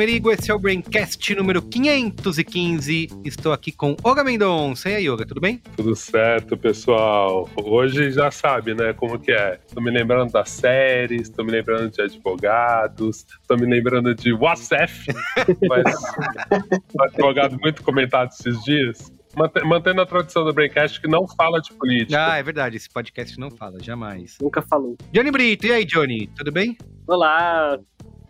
Merigo, esse é o Braincast número 515. Estou aqui com Olga Mendonça. E aí, Olga, tudo bem? Tudo certo, pessoal. Hoje já sabe, né, como que é. Estou me lembrando das séries, estou me lembrando de advogados, estou me lembrando de WhatsApp, mas um advogado muito comentado esses dias. Mantendo a tradição do Braincast que não fala de política. Ah, é verdade. Esse podcast não fala, jamais. Nunca falou. Johnny Brito, e aí, Johnny? Tudo bem? Olá,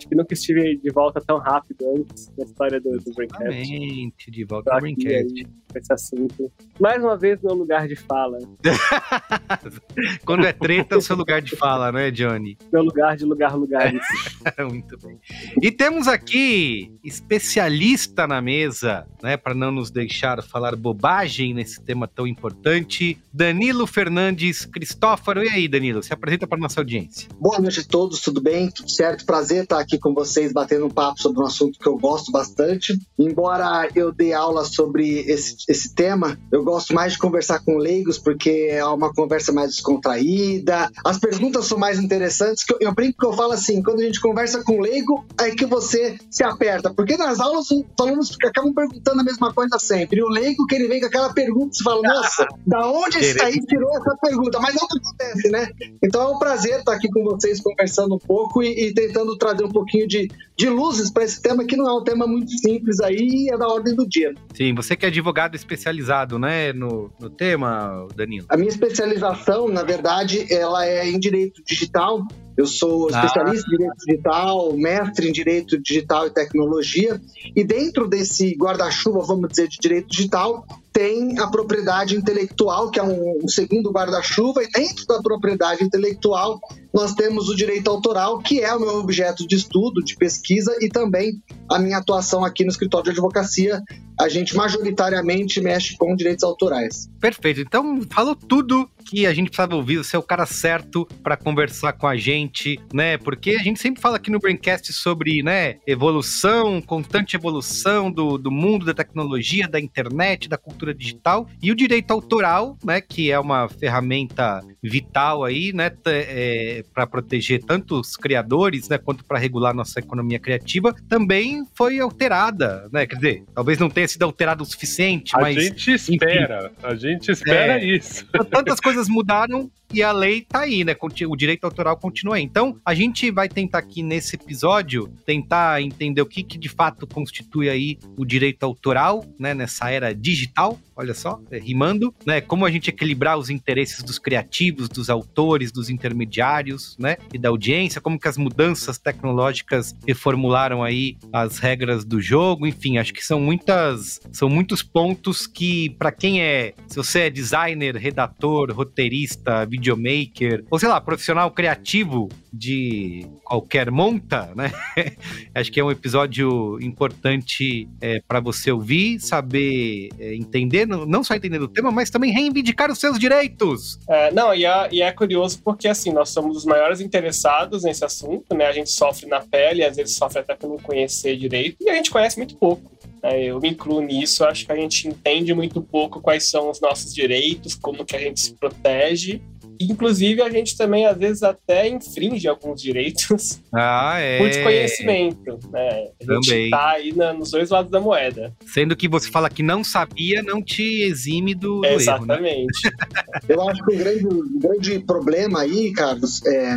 Acho que nunca estive de volta tão rápido antes na história do, do Braincast. Exatamente, de volta ao Braincast. Esse assunto. Mais uma vez, meu lugar de fala. Quando é treta, é o seu lugar de fala, não é, Johnny? Meu lugar de lugar, lugares. Muito bem. E temos aqui especialista na mesa, né, para não nos deixar falar bobagem nesse tema tão importante, Danilo Fernandes Cristófaro. E aí, Danilo, se apresenta para nossa audiência. Boa noite a todos, tudo bem? Tudo certo? Prazer estar aqui com vocês batendo um papo sobre um assunto que eu gosto bastante. Embora eu dê aula sobre esse, esse tema, eu gosto mais de conversar com leigos porque é uma conversa mais descontraída. As perguntas são mais interessantes. Eu, eu brinco que eu falo assim: quando a gente conversa com leigo, é que você se aperta. Porque nas aulas os alunos acabam perguntando a mesma coisa sempre. E o leigo que ele vem com aquela pergunta, você fala, nossa, da onde esse aí tirou essa pergunta? Mas não acontece, né? Então é um prazer estar aqui com vocês conversando um pouco e, e tentando trazer um pouquinho de, de luzes para esse tema, que não é um tema muito simples aí, é da ordem do dia. Sim, você que é advogado especializado, né, no, no tema, Danilo? A minha especialização, na verdade, ela é em direito digital. Eu sou ah. especialista ah. em direito digital, mestre em direito digital e tecnologia, e dentro desse guarda-chuva, vamos dizer, de direito digital, tem a propriedade intelectual, que é um, um segundo guarda-chuva, e dentro da propriedade intelectual nós temos o direito autoral, que é o meu objeto de estudo, de pesquisa e também a minha atuação aqui no escritório de advocacia. A gente majoritariamente mexe com direitos autorais. Perfeito. Então, falou tudo que a gente precisava ouvir. Você é o cara certo para conversar com a gente, né? Porque a gente sempre fala aqui no Braincast sobre, né, evolução, constante evolução do, do mundo da tecnologia, da internet, da cultura digital e o direito autoral, né, que é uma ferramenta vital aí, né, é, para proteger tanto os criadores, né, quanto para regular nossa economia criativa, também foi alterada, né? Quer dizer, talvez não tenha sido alterada o suficiente, a mas a gente espera, enfim, a gente espera é, isso. Tantas coisas coisas mudaram e a lei tá aí, né? O direito autoral continua aí. Então, a gente vai tentar aqui nesse episódio tentar entender o que, que de fato constitui aí o direito autoral, né? Nessa era digital, olha só, é, rimando, né? Como a gente equilibrar os interesses dos criativos, dos autores, dos intermediários, né? E da audiência, como que as mudanças tecnológicas reformularam aí as regras do jogo, enfim, acho que são muitas, são muitos pontos que para quem é, se você é designer, redator, roteirista, videomaker, ou sei lá, profissional criativo de qualquer monta, né? Acho que é um episódio importante é, para você ouvir, saber é, entender, não só entender o tema, mas também reivindicar os seus direitos. É, não, e é, e é, curioso porque, assim, nós somos os maiores interessados nesse assunto, né? A gente sofre na pele, às vezes sofre até por não conhecer direito, e a gente conhece muito pouco. Né? Eu me incluo nisso, acho que a gente entende muito pouco quais são os nossos direitos, como que a gente se protege Inclusive, a gente também, às vezes, até infringe alguns direitos ah, é. por desconhecimento. Né? A gente tá aí na, nos dois lados da moeda. Sendo que você fala que não sabia, não te exime do, do Exatamente. Erro, né? Eu acho que o grande, grande problema aí, Carlos, é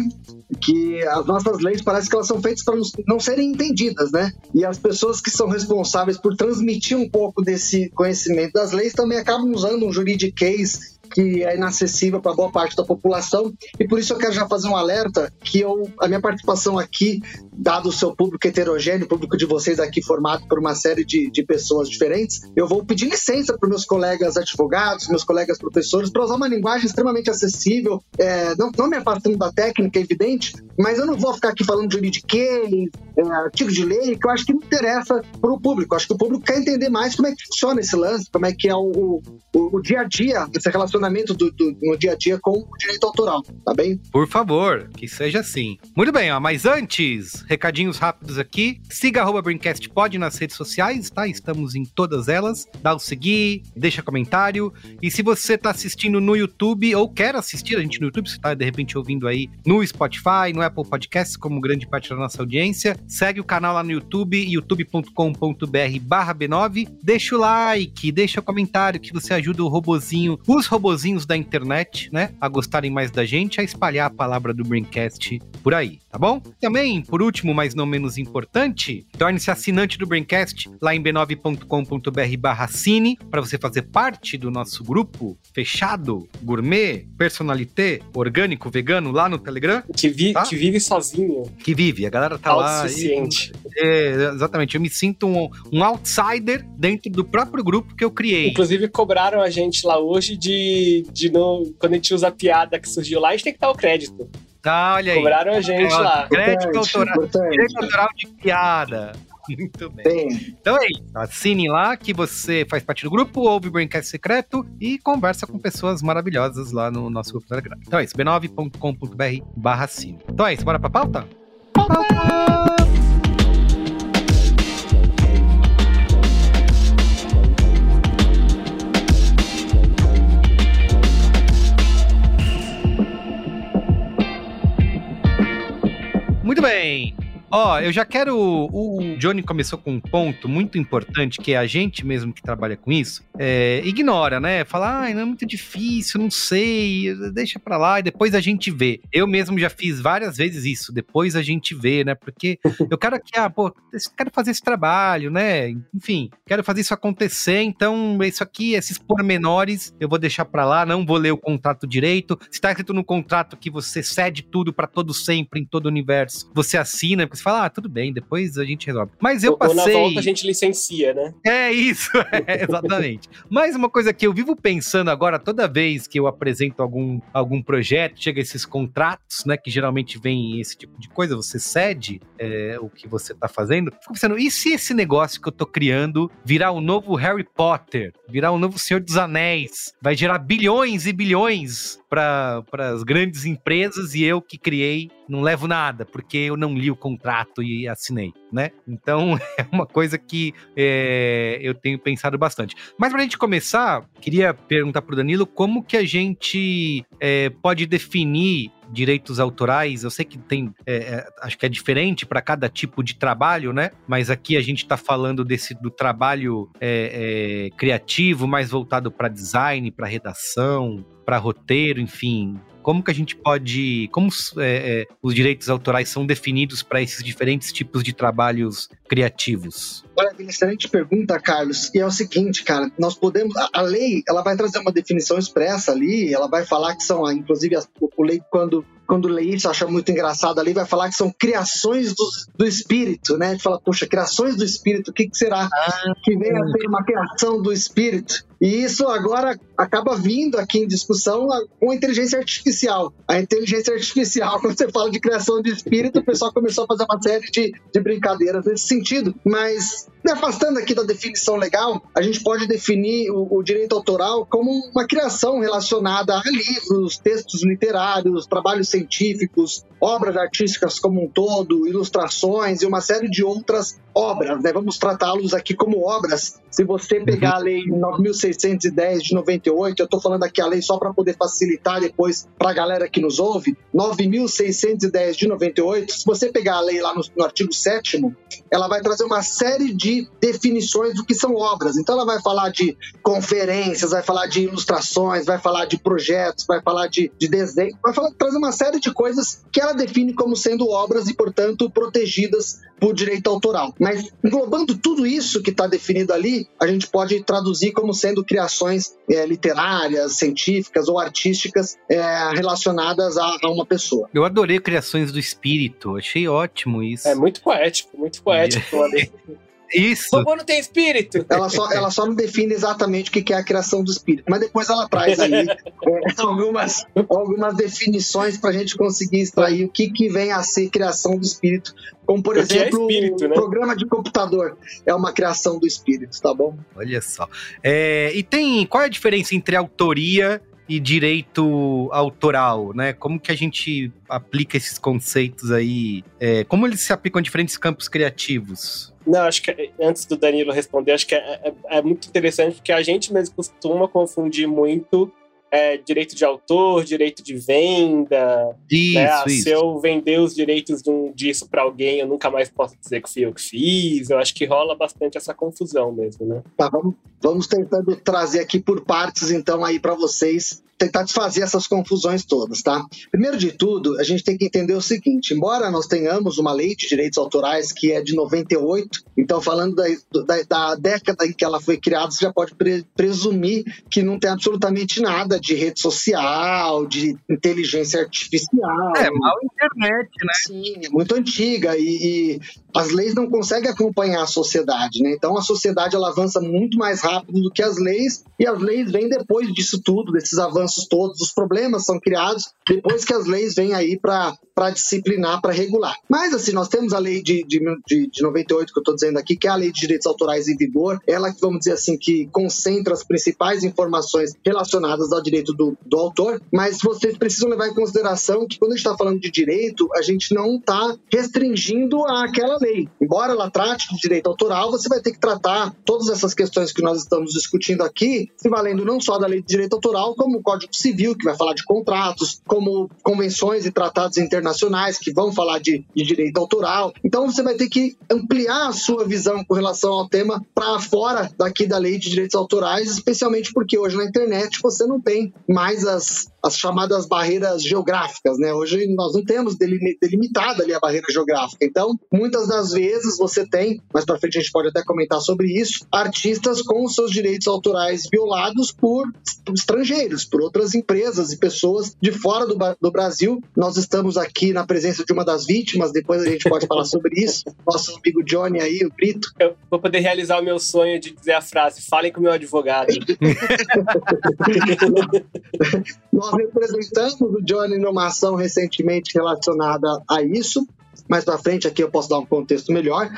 que as nossas leis parece que elas são feitas para não serem entendidas, né? E as pessoas que são responsáveis por transmitir um pouco desse conhecimento das leis também acabam usando um juridiquês que é inacessível para boa parte da população. E por isso eu quero já fazer um alerta que eu, a minha participação aqui dado o seu público heterogêneo, o público de vocês aqui formado por uma série de, de pessoas diferentes, eu vou pedir licença para meus colegas advogados, meus colegas professores, para usar uma linguagem extremamente acessível, é, não, não me afastando da técnica, é evidente, mas eu não vou ficar aqui falando de juridiquês, é, artigo de lei, que eu acho que interessa para o público. Eu acho que o público quer entender mais como é que funciona esse lance, como é que é o, o, o dia a dia, esse relacionamento do, do, no dia a dia com o direito autoral, tá bem? Por favor, que seja assim. Muito bem, ó, mas antes, recadinhos rápidos aqui. Siga arroba Pod nas redes sociais, tá? Estamos em todas elas. Dá o seguir, deixa comentário. E se você tá assistindo no YouTube ou quer assistir a gente no YouTube, você tá de repente ouvindo aí no Spotify, no Apple Podcasts, como grande parte da nossa audiência, segue o canal lá no YouTube, youtube.com.br barra B9. Deixa o like, deixa o comentário que você ajuda o robozinho, os robozinhos da internet, né? A gostarem mais da gente, a espalhar a palavra do Braincast por aí, tá bom? Também, por último, mas não menos importante, torne-se assinante do Braincast lá em b9.com.br barra cine para você fazer parte do nosso grupo fechado, gourmet, personalité, orgânico, vegano, lá no Telegram. Que, vi, Tá? que vive sozinho. Que vive, a galera tá lá. E- É, exatamente, eu me sinto um, um outsider dentro do próprio grupo que eu criei. Inclusive, cobraram a gente lá hoje de, de não, quando a gente usa a piada que surgiu lá, a gente tem que dar o crédito. Ah, olha aí. Cobraram a gente lá. Crédito Importante, autoral, importante. direito autoral de piada. Muito bem. Bem, Então é isso. Assine lá que você faz parte do grupo, ouve o Braincast secreto e conversa com pessoas maravilhosas lá no nosso grupo do Telegram. Então é isso, b9.com.br barra cine. Então é isso, bora pra pauta? Pauta! Muito bem. Ó, eu já quero. O Johnny começou com um ponto muito importante, que é a gente mesmo que trabalha com isso, é, ignora, né? Fala, ai, não é muito difícil, não sei, deixa pra lá e depois a gente vê. Eu mesmo já fiz várias vezes isso, depois a gente vê, né? Porque eu quero aqui, ah, pô, quero fazer esse trabalho, né? Enfim, quero fazer isso acontecer, então isso aqui, esses pormenores, eu vou deixar pra lá, não vou ler o contrato direito. Se tá escrito no contrato que você cede tudo pra todo sempre, em todo o universo, você assina, porque você fala, ah, tudo bem, depois a gente resolve. Mas eu Ou- Ou na passei. volta a gente licencia, né? É isso, é, exatamente. Mas uma coisa que eu vivo pensando agora, toda vez que eu apresento algum, algum projeto, chega esses contratos, né, que geralmente vem esse tipo de coisa, você cede é, o que você tá fazendo, fico pensando, e se esse negócio que eu tô criando virar o novo Harry Potter, virar o novo Senhor dos Anéis, vai gerar bilhões e bilhões para as grandes empresas e eu que criei não levo nada, porque eu não li o contrato e assinei, né? Então é uma coisa que é, eu tenho pensado bastante. Mas pra gente começar, queria perguntar pro Danilo como que a gente é, pode definir direitos autorais. Eu sei que tem, é, acho que é diferente para cada tipo de trabalho, né? Mas aqui a gente está falando desse do trabalho é, é, criativo, mais voltado para design, para redação, para roteiro, enfim. Como que a gente pode. Como é, é, os direitos autorais são definidos para esses diferentes tipos de trabalhos criativos? Maravilha, excelente pergunta, Carlos. E é o seguinte, cara, nós podemos. A, a lei, ela vai trazer uma definição expressa ali, ela vai falar que são, inclusive, as, o lei, quando, quando lê isso, acha muito engraçado ali, vai falar que são criações do, do espírito, né? A gente fala, poxa, criações do espírito, o que, que será que vem a ser uma criação do espírito? E isso agora acaba vindo aqui em discussão com a inteligência artificial. A inteligência artificial, quando você fala de criação de espírito, o pessoal começou a fazer uma série de, de brincadeiras nesse sentido. Mas, me afastando aqui da definição legal, a gente pode definir o, o direito autoral como uma criação relacionada a livros, textos literários, trabalhos científicos, obras artísticas como um todo, ilustrações e uma série de outras obras. Né? Vamos tratá-los aqui como obras. Se você pegar a lei 9610 de 98, eu estou falando aqui a lei só para poder facilitar depois para a galera que nos ouve, 9610 de 98, se você pegar a lei lá no, no artigo 7 ela vai trazer uma série de de definições do que são obras. Então ela vai falar de conferências, vai falar de ilustrações, vai falar de projetos, vai falar de, de desenho, vai falar, trazer uma série de coisas que ela define como sendo obras e, portanto, protegidas por direito autoral. Mas englobando tudo isso que está definido ali, a gente pode traduzir como sendo criações é, literárias, científicas ou artísticas é, relacionadas a, a, uma pessoa. Eu adorei criações do espírito, achei ótimo isso. É muito poético, muito poético. Isso. O robô não tem espírito. Ela só, ela só não define exatamente o que é a criação do espírito. Mas depois ela traz aí é, algumas, algumas definições para a gente conseguir extrair o que, que vem a ser criação do espírito. Como, por Porque é exemplo, é espírito, né? programa de computador é uma criação do espírito, tá bom? Olha só. É, e tem. Qual é a diferença entre autoria e direito autoral, né? Como que a gente aplica esses conceitos aí? É, como eles se aplicam a diferentes campos criativos? Não, acho que antes do Danilo responder, acho que é, é, é muito interessante porque a gente mesmo costuma confundir muito é, direito de autor, direito de venda. Isso, né? Isso. Se eu vender os direitos de um, disso para alguém, eu nunca mais posso dizer que fui eu que fiz. Eu acho que rola bastante essa confusão mesmo, né? Tá, vamos, vamos tentando trazer aqui por partes, então, aí para vocês tentar desfazer essas confusões todas, tá? Primeiro de tudo, a gente tem que entender o seguinte: embora nós tenhamos uma lei de direitos autorais que é de 98, então falando da, da, da década em que ela foi criada, você já pode pre presumir que não tem absolutamente nada de rede social, de inteligência artificial. É, mal internet, né? Sim, é muito antiga e, e as leis não conseguem acompanhar a sociedade, né? Então a sociedade ela avança muito mais rápido do que as leis e as leis vêm depois disso tudo, desses avanços todos, os problemas são criados depois que as leis vêm aí para para disciplinar, para regular. Mas, assim, nós temos a lei de, de, de, de 98, que eu estou dizendo aqui, que é a lei de direitos autorais em vigor, ela vamos dizer assim, que concentra as principais informações relacionadas ao direito do, do autor, mas vocês precisam levar em consideração que quando a gente está falando de direito, a gente não está restringindo aquela lei. Embora ela trate de direito autoral, você vai ter que tratar todas essas questões que nós estamos discutindo aqui, se valendo não só da lei de direito autoral, como o Código Civil, que vai falar de contratos, como convenções e tratados internacionais, que vão falar de, de direito autoral. Então você vai ter que ampliar a sua visão com relação ao tema para fora daqui da lei de direitos autorais, especialmente porque hoje na internet você não tem mais as, as chamadas barreiras geográficas, né? Hoje nós não temos delimitada ali a barreira geográfica. Então, muitas das vezes você tem, mais para frente a gente pode até comentar sobre isso, artistas com seus direitos autorais violados por estrangeiros, por outras empresas e pessoas de fora do, do Brasil. Nós estamos aqui na presença de uma das vítimas, depois a gente pode falar sobre isso. Nosso amigo Johnny aí, o Brito. Eu vou poder realizar o meu sonho de dizer a frase: falem com o meu advogado. Nós representamos o Johnny numa ação recentemente relacionada a isso mais para frente aqui eu posso dar um contexto melhor.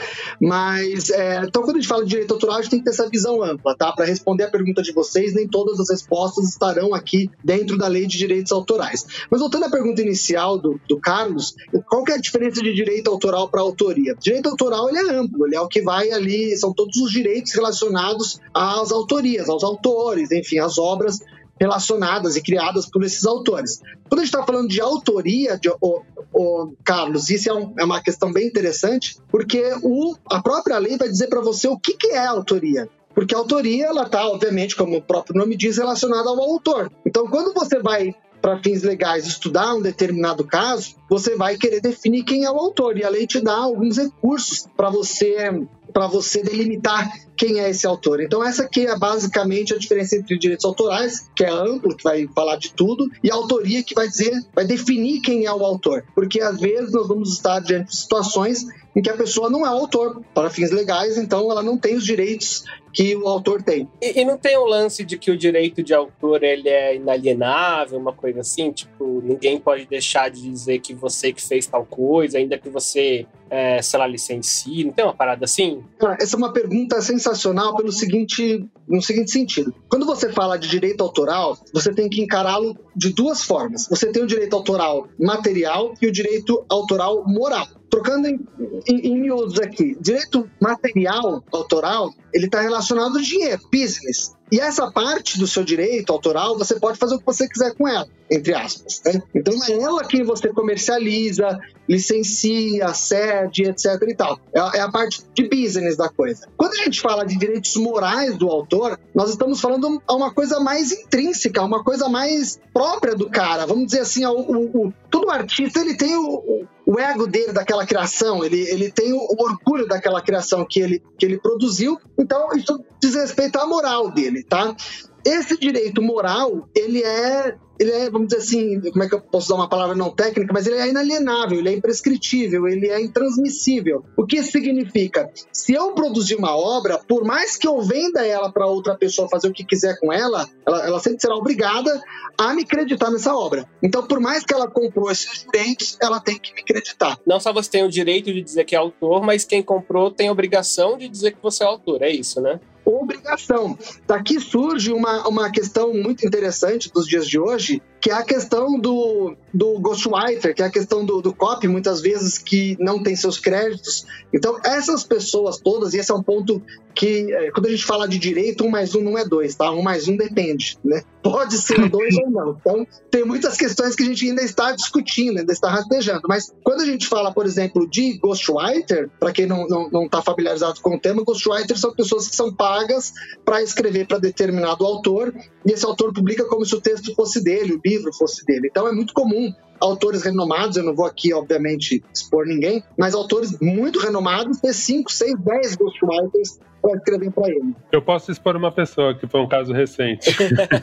Mas, é, então, quando a gente fala de direito autoral, a gente tem que ter essa visão ampla, tá? Para responder a pergunta de vocês, nem todas as respostas estarão aqui dentro da lei de direitos autorais. Mas voltando à pergunta inicial do, do Carlos, qual que é a diferença de direito autoral para autoria? Direito autoral ele é amplo, ele é o que vai ali, são todos os direitos relacionados às autorias, aos autores, enfim, às obras relacionadas e criadas por esses autores. Quando a gente está falando de autoria, de, o, o, Carlos, isso é, um, é, uma questão bem interessante, porque o, a própria lei vai dizer para você o que, que é autoria. Porque a autoria, ela está, obviamente, como o próprio nome diz, relacionada ao autor. Então, quando você vai para fins legais estudar um determinado caso, você vai querer definir quem é o autor e a lei te dá alguns recursos para você para você delimitar quem é esse autor. Então essa aqui é basicamente a diferença entre direitos autorais, que é amplo, que vai falar de tudo, e a autoria que vai dizer, vai definir quem é o autor. Porque às vezes nós vamos estar diante de situações em que a pessoa não é o autor para fins legais, então ela não tem os direitos que o autor tem. E, e, não tem um lance de que o direito de autor ele é inalienável, uma coisa assim, tipo, ninguém pode deixar de dizer que você que fez tal coisa, ainda que você, é, sei lá, licencie, não tem uma parada assim? Essa é uma pergunta sensacional pelo seguinte, no seguinte sentido. Quando você fala de direito autoral, você tem que encará-lo de duas formas. Você tem o direito autoral material e o direito autoral moral. Trocando em, em, em miúdos aqui, direito material autoral, ele está relacionado ao dinheiro, business. E essa parte do seu direito autoral, você pode fazer o que você quiser com ela. entre aspas. Né? Então é ela quem você comercializa, licencia, cede, etc e tal. É, é a parte de business da coisa. Quando a gente fala de direitos morais do autor, nós estamos falando uma coisa mais intrínseca, uma coisa mais própria do cara. Vamos dizer assim, o, o, o todo artista ele tem o, o ego dele daquela criação, ele, ele tem o, o, orgulho daquela criação que ele, que ele produziu, então isso diz respeito à moral dele, tá? Esse direito moral, ele é ele é, vamos dizer assim, como é que eu posso usar uma palavra não técnica, mas ele é inalienável, ele é imprescritível, ele é intransmissível. O que significa? Se eu produzir uma obra, por mais que eu venda ela para outra pessoa fazer o que quiser com ela, ela, ela sempre será obrigada a me acreditar nessa obra. Então, por mais que ela comprou esses direitos, ela tem que me acreditar. Não só você tem o direito de dizer que é autor, mas quem comprou tem a obrigação de dizer que você é autor. É isso, né? Obrigação. Daqui surge uma, uma questão muito interessante dos dias de hoje, que é a questão do, do ghostwriter, que é a questão do, do copy, muitas vezes, que não tem seus créditos. Então, essas pessoas todas, e esse é um ponto que, é, quando a gente fala de direito, um mais um não é dois, tá? Um mais um depende, né? Pode ser dois ou não. Então, tem muitas questões que a gente ainda está discutindo, ainda está rastejando. Mas quando a gente fala, por exemplo, de ghostwriter, para quem não está não, não tá familiarizado com o tema, ghostwriter são pessoas que são pagas para escrever para determinado autor, e esse autor publica como se o texto fosse dele, o livro fosse dele. Então, é muito comum autores renomados, eu não vou aqui, obviamente, expor ninguém, mas autores muito renomados ter 5, 6, 10 ghostwriters para escrever para ele. Eu posso expor uma pessoa que foi um caso recente.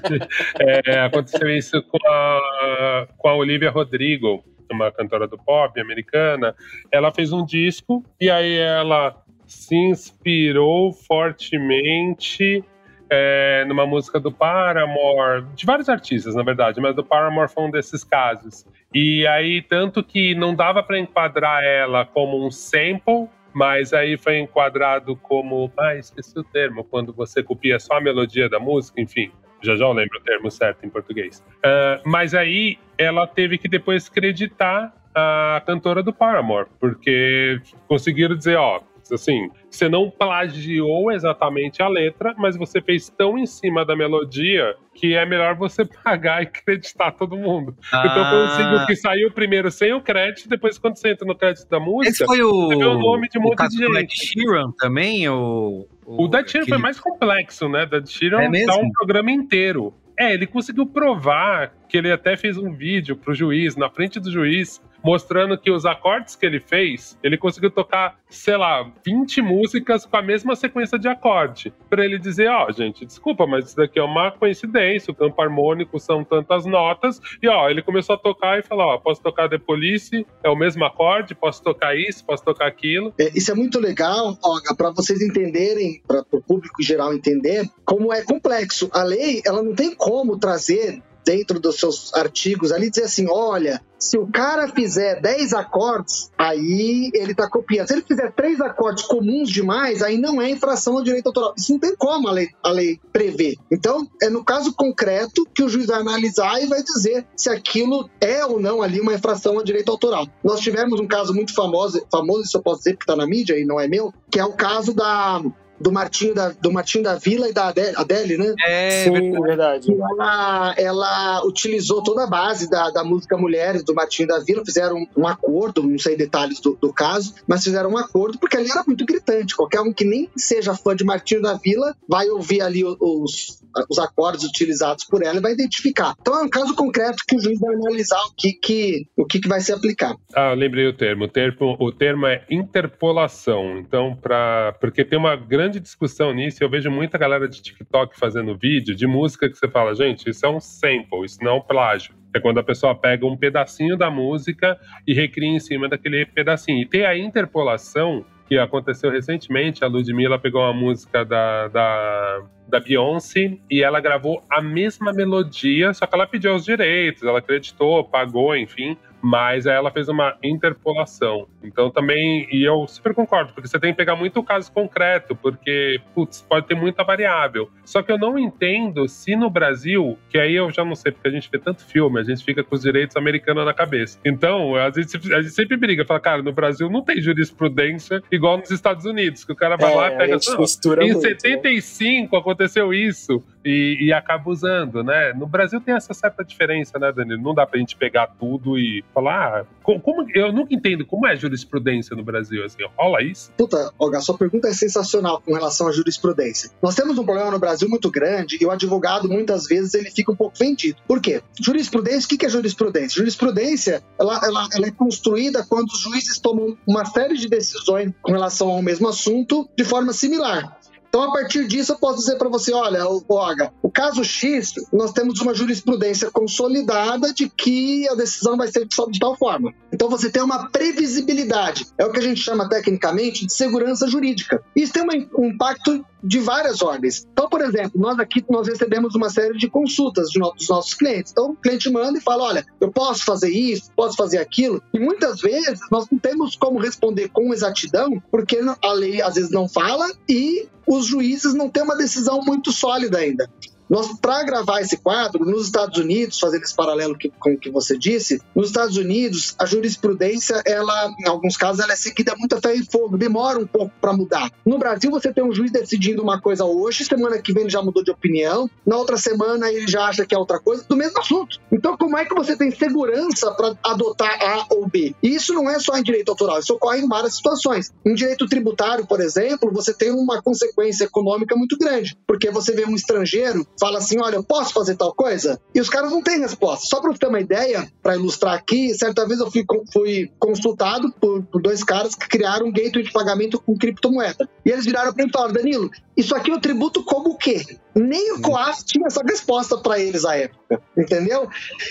é, aconteceu isso com a, com a Olivia Rodrigo, uma cantora do pop americana. Ela fez um disco e aí ela se inspirou fortemente é, numa música do Paramore, de vários artistas, na verdade, mas do Paramore foi um desses casos. E aí, tanto que não dava para enquadrar ela como um sample, mas aí foi enquadrado como. Ah, esqueci o termo, quando você copia só a melodia da música, enfim. Já já eu lembro o termo certo em português. Uh, mas aí ela teve que depois creditar a cantora do Paramore, porque conseguiram dizer, ó, assim, você não plagiou exatamente a letra, mas você fez tão em cima da melodia que é melhor você pagar e acreditar todo mundo. Ah. Então foi um single que saiu primeiro sem o crédito, depois quando você entra no crédito da música, Esse foi o, você vê o nome de um monte de gente. Ed Sheeran também? O, o, o Dead Sheeran foi mais complexo, né? Dead Sheeran é dá um programa inteiro. É, ele conseguiu provar que ele até fez um vídeo pro juiz, na frente do juiz, mostrando que os acordes que ele fez, ele conseguiu tocar, sei lá, 20 músicas com a mesma sequência de acorde. Para ele dizer, ó, oh, gente, desculpa, mas isso daqui é uma coincidência, o campo harmônico são tantas notas, e ó, ele começou a tocar e falou, ó, posso tocar The Police, é o mesmo acorde, posso tocar isso, posso tocar aquilo. É, isso é muito legal, Olga, para vocês entenderem, para o público geral entender, como é complexo. A lei, ela não tem como trazer dentro dos seus artigos ali dizer assim: olha, se o cara fizer 10 acordes, aí ele está copiando. Se ele fizer três acordes comuns demais, aí não é infração ao direito autoral. Isso não tem como a lei, a lei prever. Então, é no caso concreto que o juiz vai analisar e vai dizer se aquilo é ou não ali uma infração ao direito autoral. Nós tivemos um caso muito famoso, famoso, isso eu posso dizer porque está na mídia e não é meu, que é o caso da do Martinho da, do Martinho da Vila e da Adele, Adele né? É, Sim, verdade. Ela, ela utilizou toda a base da, da música Mulheres do Martinho da Vila, fizeram um, um acordo, não sei detalhes do, do, caso, mas fizeram um acordo porque ali era muito gritante. Qualquer um que nem seja fã de Martinho da Vila vai ouvir ali os, os acordes utilizados por ela e vai identificar. Então é um caso concreto que o juiz vai analisar o que, que, o que, que vai ser aplicado. Ah, lembrei o termo. O termo, o termo é interpolação. Então, para porque tem uma grande grande discussão nisso. Eu vejo muita galera de TikTok fazendo vídeo de música que você fala, gente, isso é um sample, isso não é um plágio. É quando a pessoa pega um pedacinho da música e recria em cima daquele pedacinho. E tem a interpolação que aconteceu recentemente. A Ludmilla pegou uma música da, da, da Beyoncé e ela gravou a mesma melodia, só que ela pediu os direitos, ela acreditou, pagou, enfim mas ela fez uma interpolação. Então também, e eu super concordo, porque você tem que pegar muito o caso concreto, porque, putz, pode ter muita variável. Só que eu não entendo se no Brasil, que aí eu já não sei, porque a gente vê tanto filme, a gente fica com os direitos americanos na cabeça. Então, a gente, a gente sempre briga, fala, cara, no Brasil não tem jurisprudência igual nos Estados Unidos, que o cara vai é, lá e pega. Não, em muito, 75 né? aconteceu isso. E, e acaba usando, né? No Brasil tem essa certa diferença, né, Danilo? Não dá pra gente pegar tudo e falar, ah, como, eu nunca entendo como é jurisprudência no Brasil, assim, rola isso? Puta, Olga, sua pergunta é sensacional com relação à jurisprudência. Nós temos um problema no Brasil muito grande e o advogado, muitas vezes, ele fica um pouco vendido. Por quê? Jurisprudência, o que é jurisprudência? Jurisprudência, ela, ela, ela é construída quando os juízes tomam uma série de decisões com relação ao mesmo assunto de forma similar. Então, a partir disso, eu posso dizer para você: olha, Olga, o caso X, nós temos uma jurisprudência consolidada de que a decisão vai ser de tal forma. Então, você tem uma previsibilidade. É o que a gente chama tecnicamente de segurança jurídica. Isso tem um impacto de várias ordens. Então, por exemplo, nós aqui nós recebemos uma série de consultas dos nossos clientes. Então, o cliente manda e fala: olha, eu posso fazer isso, posso fazer aquilo. E muitas vezes nós não temos como responder com exatidão, porque a lei às vezes não fala e os juízes não têm uma decisão muito sólida ainda. Nós, para gravar esse quadro, nos Estados Unidos, fazendo esse paralelo que, com o que você disse, nos Estados Unidos, a jurisprudência, ela, em alguns casos, ela é seguida muito a ferro e fogo, demora um pouco para mudar. No Brasil, você tem um juiz decidindo uma coisa hoje, semana que vem ele já mudou de opinião, na outra semana ele já acha que é outra coisa, do mesmo assunto. Então, como é que você tem segurança para adotar A ou B? E isso não é só em direito autoral, isso ocorre em várias situações. Em direito tributário, por exemplo, você tem uma consequência econômica muito grande, porque você vê um estrangeiro fala assim: olha, eu posso fazer tal coisa? E os caras não têm resposta. Só para você ter uma ideia, para ilustrar aqui, certa vez eu fui, fui consultado por, por, dois caras que criaram um gateway de pagamento com criptomoeda. E eles viraram para mim e falaram: Danilo, isso aqui eu tributo como o quê? Nem o COAF tinha essa resposta para eles à época, entendeu?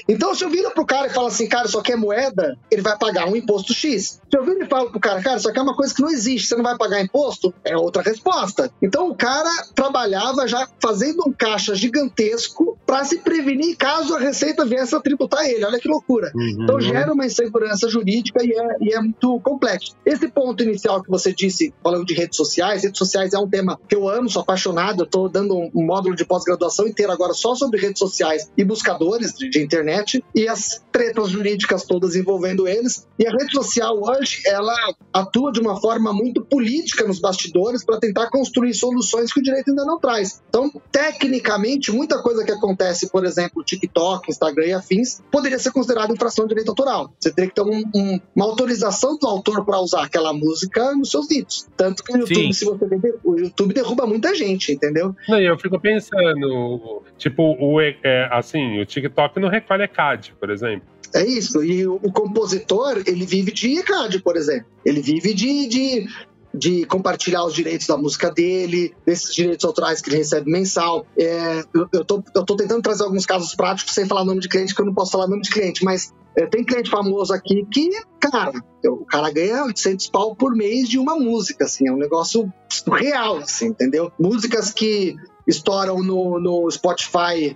Então, se eu viro pro cara e falo assim, cara, isso aqui é moeda, ele vai pagar um imposto X. Se eu viro e falo pro cara, cara, isso aqui é uma coisa que não existe, você não vai pagar imposto, é outra resposta. Então, o cara trabalhava já fazendo um caixa gigantesco para se prevenir caso a Receita viesse a tributar ele. Olha que loucura. Uhum. Então, gera uma insegurança jurídica e é, e é muito complexo. Esse ponto inicial que você disse, falando de redes sociais, redes sociais é um tema que eu amo, sou apaixonado, eu tô dando um módulo de pós-graduação inteiro agora só sobre redes sociais e buscadores de, internet e as tretas jurídicas todas envolvendo eles. E a rede social hoje, ela atua de uma forma muito política nos bastidores para tentar construir soluções que o direito ainda não traz. Então, tecnicamente, muita coisa que acontece, por exemplo, TikTok, Instagram e afins, poderia ser considerada infração de direito autoral. Você teria que ter um, um, uma autorização do autor para usar aquela música nos seus vídeos. Tanto que o YouTube, Sim. se você o YouTube derruba muita gente, entendeu? Não, eu fico pensando, tipo, o, é, assim, o TikTok não recolhe ECAD, por exemplo. É isso. E o, o, compositor, ele vive de ECAD, por exemplo. Ele vive de, de, de, compartilhar os direitos da música dele, desses direitos autorais que ele recebe mensal. É, eu, eu, tô, eu tô tentando trazer alguns casos práticos sem falar nome de cliente, que eu não posso falar nome de cliente, mas é, tem cliente famoso aqui que, cara, o cara ganha 800 pau por mês de uma música, assim, é um negócio surreal, assim, entendeu? Músicas que estouram no, no Spotify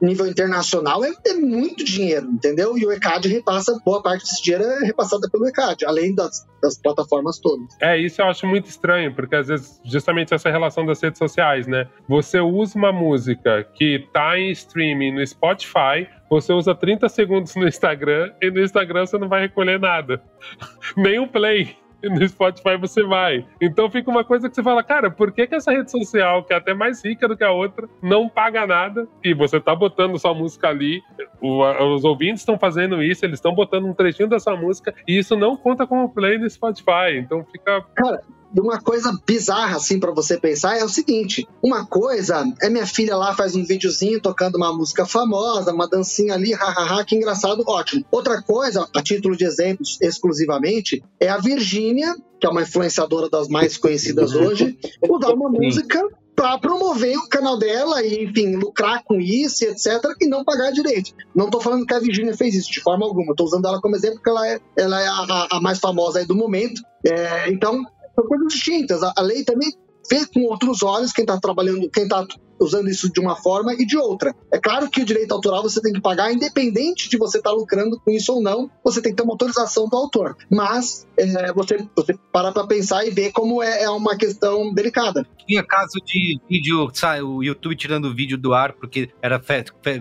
nível internacional é, é, muito dinheiro, entendeu? E o ECAD repassa, boa parte desse dinheiro é repassada pelo ECAD, além das, das plataformas todas. É, isso eu acho muito estranho, porque às vezes, justamente essa relação das redes sociais, né? Você usa uma música que tá em streaming no Spotify, você usa 30 segundos no Instagram, e no Instagram você não vai recolher nada. Nem o play e no Spotify você vai. Então fica uma coisa que você fala, cara, por que, que essa rede social, que é até mais rica do que a outra, não paga nada e você tá botando sua música ali, o, os ouvintes estão fazendo isso, eles estão botando um trechinho da sua música e isso não conta como play no Spotify. Então fica. Cara, uma coisa bizarra assim para você pensar é o seguinte: uma coisa é minha filha lá faz um videozinho tocando uma música famosa, uma dancinha ali, hahaha, que engraçado, ótimo. Outra coisa, a título de exemplos exclusivamente, é a Virgínia, que é uma influenciadora das mais conhecidas hoje, usar uma música para promover o canal dela e, enfim, lucrar com isso, etc., e não pagar direito. Não estou falando que a Virginia fez isso de forma alguma, estou usando ela como exemplo porque ela é, ela é a, a mais famosa aí do momento. É, então, são coisas distintas. A, a lei também vê com outros olhos quem está trabalhando, quem está usando isso de uma forma e de outra. É claro que o direito autoral você tem que pagar, independente de você estar tá lucrando com isso ou não, você tem que ter uma autorização do autor. Mas é, você, você para para pensar e ver como é, é, uma questão delicada. Tinha caso de vídeo, sabe, o YouTube tirando o vídeo do ar porque era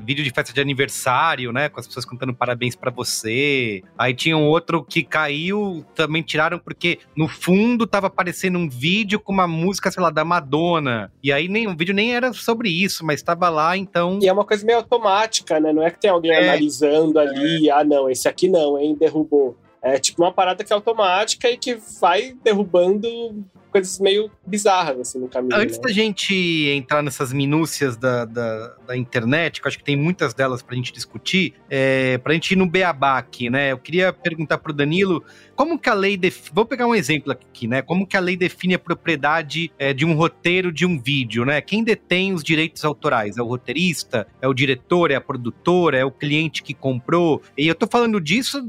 vídeo de festa de aniversário, né? Com as pessoas cantando parabéns para você. Aí tinha um outro que caiu, também tiraram porque no fundo tava aparecendo um vídeo com uma música, sei lá, da Madonna. E aí nem, o vídeo nem era sobre isso, mas estava lá, então. E é uma coisa meio automática, né? Não é que tem alguém é. analisando ali, ah, não, esse aqui não, hein, derrubou. É tipo uma parada que é automática e que vai derrubando coisas meio bizarras assim no caminho. Antes né? da gente entrar nessas minúcias da, da, da, internet, que eu acho que tem muitas delas pra gente discutir, é, pra gente ir no beabá aqui, né? Eu queria perguntar pro Danilo como que a lei define. Vou pegar um exemplo aqui, né? Como que a lei define a propriedade é, de um roteiro de um vídeo, né? Quem detém os direitos autorais? É o roteirista? É o diretor? É a produtora? É o cliente que comprou? E eu tô falando disso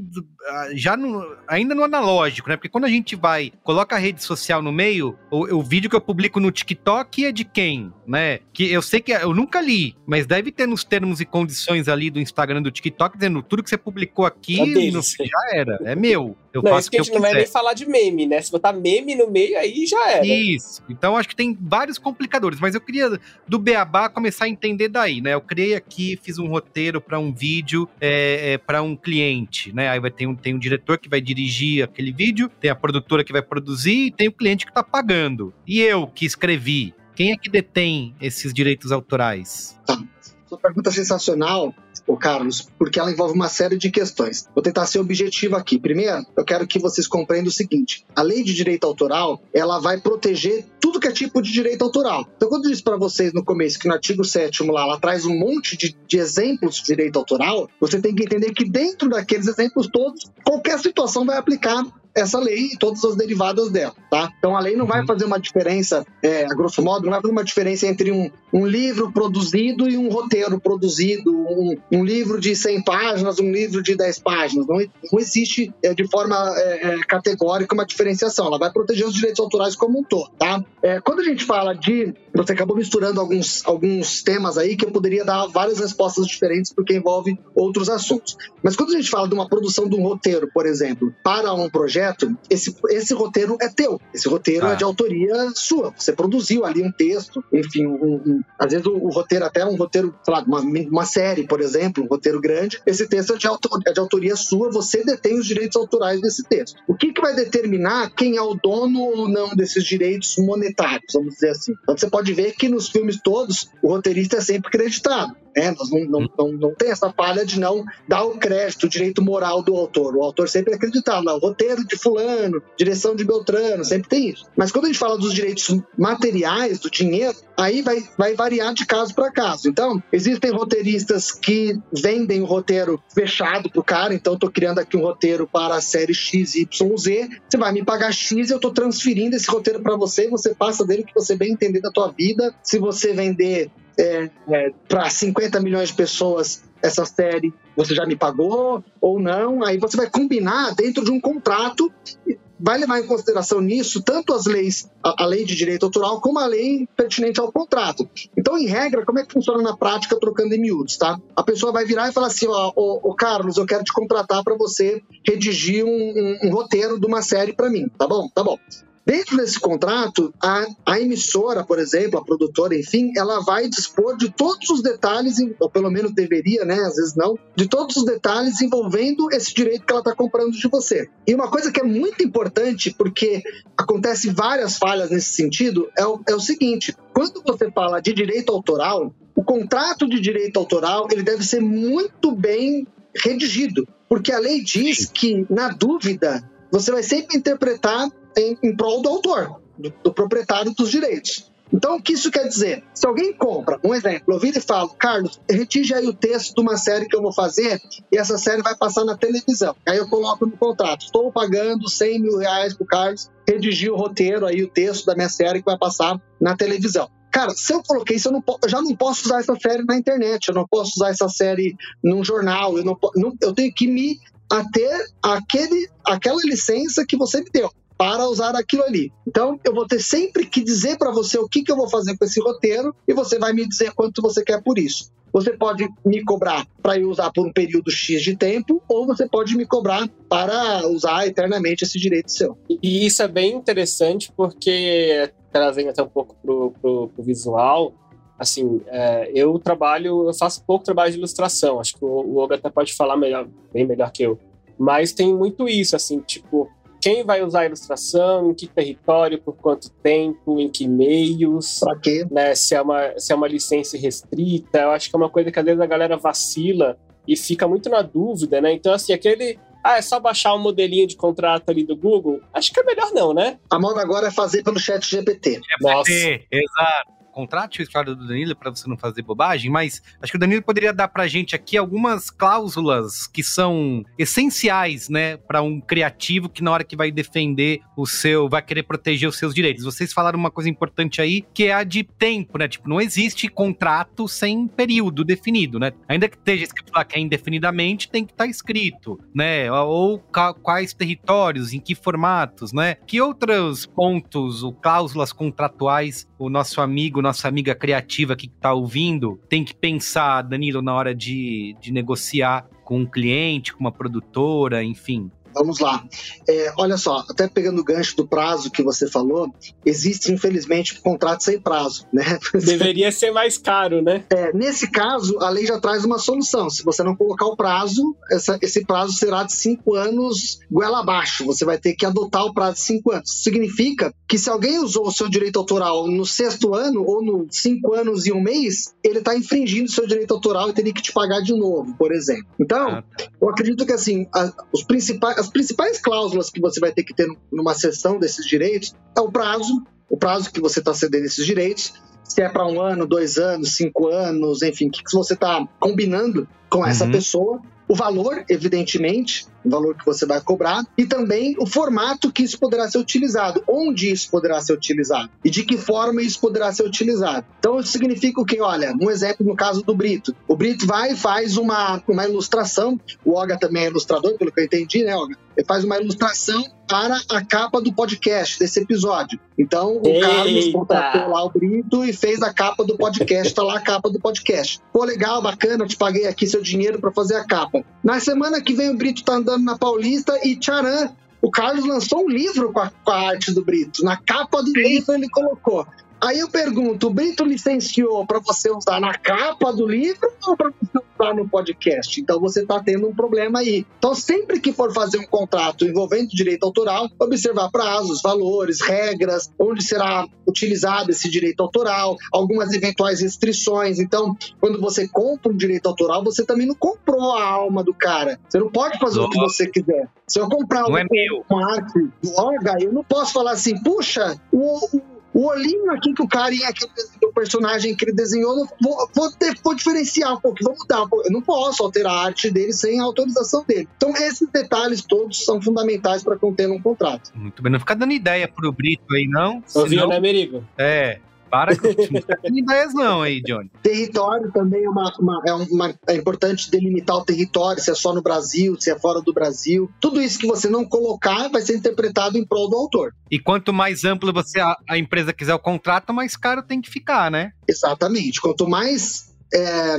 ah, já no, ainda no analógico, né? Porque quando a gente vai, coloca a rede social no meio, o, o vídeo que eu publico no TikTok é de quem, né? Que eu sei que eu nunca li, mas deve ter nos termos e condições ali do Instagram do TikTok dizendo tudo que você publicou aqui é no, já era, é meu. Eu não, faço isso que a gente não vai nem falar de meme, né? Se botar meme no meio, aí já era. Isso. Então acho que tem vários complicadores, mas eu queria do Beabá começar a entender daí, né? Eu criei aqui, fiz um roteiro para um vídeo é, é, para um cliente, né? Aí vai ter um, tem um diretor que vai dirigir aquele vídeo, tem a produtora que vai produzir e tem o cliente que tá pagando. E eu que escrevi, quem é que detém esses direitos autorais? Sua pergunta sensacional, o Carlos, porque ela envolve uma série de questões. Vou tentar ser objetivo aqui. Primeiro, eu quero que vocês compreendam o seguinte: a lei de direito autoral ela vai proteger tudo que é tipo de direito autoral. Então, quando eu disse para vocês no começo que no artigo 7 lá ela traz um monte de, de exemplos de direito autoral, você tem que entender que dentro daqueles exemplos todos, qualquer situação vai aplicar essa lei e todas as derivadas dela, tá? Então a lei não vai uhum. fazer uma diferença, é, a grosso modo, não vai fazer uma diferença entre um, um livro produzido e um roteiro produzido, um, um, livro de 100 páginas, um livro de 10 páginas. Não, não existe é, de forma é, é, categórica uma diferenciação. Ela vai proteger os direitos autorais como um todo, tá? É, quando a gente fala de... Você acabou misturando alguns, alguns temas aí que eu poderia dar várias respostas diferentes porque envolve outros assuntos. Mas quando a gente fala de uma produção de um roteiro, por exemplo, para um projeto, projeto, esse, esse roteiro é teu. Esse roteiro ah. é de autoria sua. Você produziu ali um texto, enfim, um, um, às vezes o, o, roteiro, até um roteiro, sei lá, uma, uma série, por exemplo, um roteiro grande, esse texto é de, autor, é de autoria sua, você detém os direitos autorais desse texto. O que, que vai determinar quem é o dono ou não desses direitos monetários, vamos dizer assim? Então você pode ver que nos filmes todos, o roteirista é sempre creditado. Né? Nós não, não, não, não tem essa falha de não dar o crédito, o direito moral do autor. O autor sempre é acreditado. Não, o roteiro de fulano, direção de Beltrano, sempre tem isso. Mas quando a gente fala dos direitos materiais, do dinheiro, aí vai, vai variar de caso para caso. Então, existem roteiristas que vendem o roteiro fechado pro cara, então tô criando aqui um roteiro para a série XYZ, você vai me pagar X e eu tô transferindo esse roteiro para você, você passa dele o que você bem entender da tua vida. Se você vender é, é, para 50 milhões de pessoas essa série você já me pagou ou não. Aí você vai combinar dentro de um contrato, vai levar em consideração nisso tanto as leis, a, a, lei de direito autoral, como a lei pertinente ao contrato. Então, em regra, como é que funciona na prática, trocando em miúdos, tá? A pessoa vai virar e falar assim: ó, ô Carlos, eu quero te contratar para você redigir um, um, um roteiro de uma série para mim, tá bom? Tá bom. Dentro desse contrato, a, a, emissora, por exemplo, a produtora, enfim, ela vai dispor de todos os detalhes, ou pelo menos deveria, né? Às vezes não, de todos os detalhes envolvendo esse direito que ela está comprando de você. E uma coisa que é muito importante, porque acontece várias falhas nesse sentido, é o, é o seguinte: quando você fala de direito autoral, o contrato de direito autoral ele deve ser muito bem redigido, porque a lei diz que, na dúvida, você vai sempre interpretar em, em prol do autor, do, do proprietário dos direitos. Então, o que isso quer dizer? Se alguém compra, um exemplo, eu viro e falo, Carlos, retige aí o texto de uma série que eu vou fazer e essa série vai passar na televisão. Aí eu coloco no contrato, estou pagando 100 mil reais pro Carlos redigir o roteiro aí, o texto da minha série que vai passar na televisão. Cara, se eu coloquei isso, eu, não, eu já não posso usar essa série na internet, eu não posso usar essa série num jornal, eu, não, não eu tenho que me ater aquela licença que você me deu para usar aquilo ali. Então, eu vou ter sempre que dizer para você o que, que eu vou fazer com esse roteiro e você vai me dizer quanto você quer por isso. Você pode me cobrar para eu usar por um período X de tempo, ou você pode me cobrar para usar eternamente esse direito seu. E isso é bem interessante porque, trazendo até um pouco pro, pro visual, assim, é, eu trabalho, eu faço pouco trabalho de ilustração, acho que o, o Olga até pode falar melhor, bem melhor que eu. Mas tem muito isso, assim, tipo, quem vai usar a ilustração, em que território, por quanto tempo, em que meios, Pra quê? né? Se é uma, se é uma licença restrita. Eu acho que é uma coisa que às vezes a galera vacila e fica muito na dúvida, né? Então, assim, aquele. Ah, é só baixar um modelinho de contrato ali do Google? Acho que é melhor não, né? A moda agora é fazer pelo chat GPT. Nossa. É, exato. Contrate a história do Danilo para você não fazer bobagem, mas acho que o Danilo poderia dar pra gente aqui algumas cláusulas que são essenciais, né, para um criativo que na hora que vai defender o seu, vai querer proteger os seus direitos. Vocês falaram uma coisa importante aí, que é a de tempo, né? Tipo, não existe contrato sem período definido, né? Ainda que esteja escrito lá que é indefinidamente, tem que estar escrito, né? Ou quais territórios, em que formatos, né? Que outros pontos ou cláusulas contratuais o nosso amigo, nossa amiga criativa que tá ouvindo tem que pensar, Danilo, na hora de, de negociar com um cliente, com uma produtora, enfim. Vamos lá. É, olha só, até pegando o gancho do prazo que você falou, existe, infelizmente, contrato sem prazo, né? Deveria ser mais caro, né? É, nesse caso, a lei já traz uma solução. Se você não colocar o prazo, essa- esse prazo será de cinco anos goela abaixo. Você vai ter que adotar o prazo de cinco anos. Significa que se alguém usou o seu direito autoral no sexto ano ou no cinco anos e um mês, ele está infringindo o seu direito autoral e teria que te pagar de novo, por exemplo. Então, Ah, tá. eu acredito que assim, a- os principais, as principais cláusulas que você vai ter que ter numa sessão desses direitos é o prazo, o prazo que você está cedendo esses direitos, se é para um ano, dois anos, cinco anos, enfim, o que, que você está combinando com essa Uhum. pessoa, o valor, evidentemente, o valor que você vai cobrar, e também o formato que isso poderá ser utilizado, onde isso poderá ser utilizado e de que forma isso poderá ser utilizado. Então, isso significa o que? Olha, um exemplo no caso do Brito. O Brito vai e faz uma, uma ilustração, o Olga também é ilustrador, pelo que eu entendi, né, Olga? Ele faz uma ilustração para a capa do podcast, desse episódio. Então, o Eita! Carlos contratou lá o Brito e fez a capa do podcast, tá lá a capa do podcast. Pô, legal, bacana, te paguei aqui seu dinheiro para fazer a capa. Na semana que vem o Brito tá andando na Paulista e tcharam, o Carlos lançou um livro com a, com a arte do Brito. Na capa do livro ele colocou. Aí eu pergunto, o Brito licenciou para você usar na capa do livro ou para você usar no podcast? Então você está tendo um problema aí. Então sempre que for fazer um contrato envolvendo direito autoral, observar prazos, valores, regras, onde será utilizado esse direito autoral, algumas eventuais restrições. Então, quando você compra um direito autoral, você também não comprou a alma do cara. Você não pode fazer o que você quiser. Se eu comprar Não um, é meu. arte do Olga, eu não posso falar assim, puxa, o, o- o olhinho aqui que o carinha, que o personagem que ele desenhou, vou, vou, ter- vou diferenciar um pouco, vou mudar um pouco. Eu não posso alterar a arte dele sem a autorização dele. Então, esses detalhes todos são fundamentais para conter um contrato. Muito bem, não fica dando ideia pro Brito aí, não. Ouviu, Senão, né, Merigo? é, para que não fica dando ideias não aí, Johnny. Território também é, uma, uma- é, uma- é importante delimitar o território, se é só no Brasil, se é fora do Brasil. Tudo isso que você não colocar vai ser interpretado em prol do autor. E quanto mais amplo você a, a empresa quiser o contrato, mais caro tem que ficar, né? Exatamente. Quanto mais é,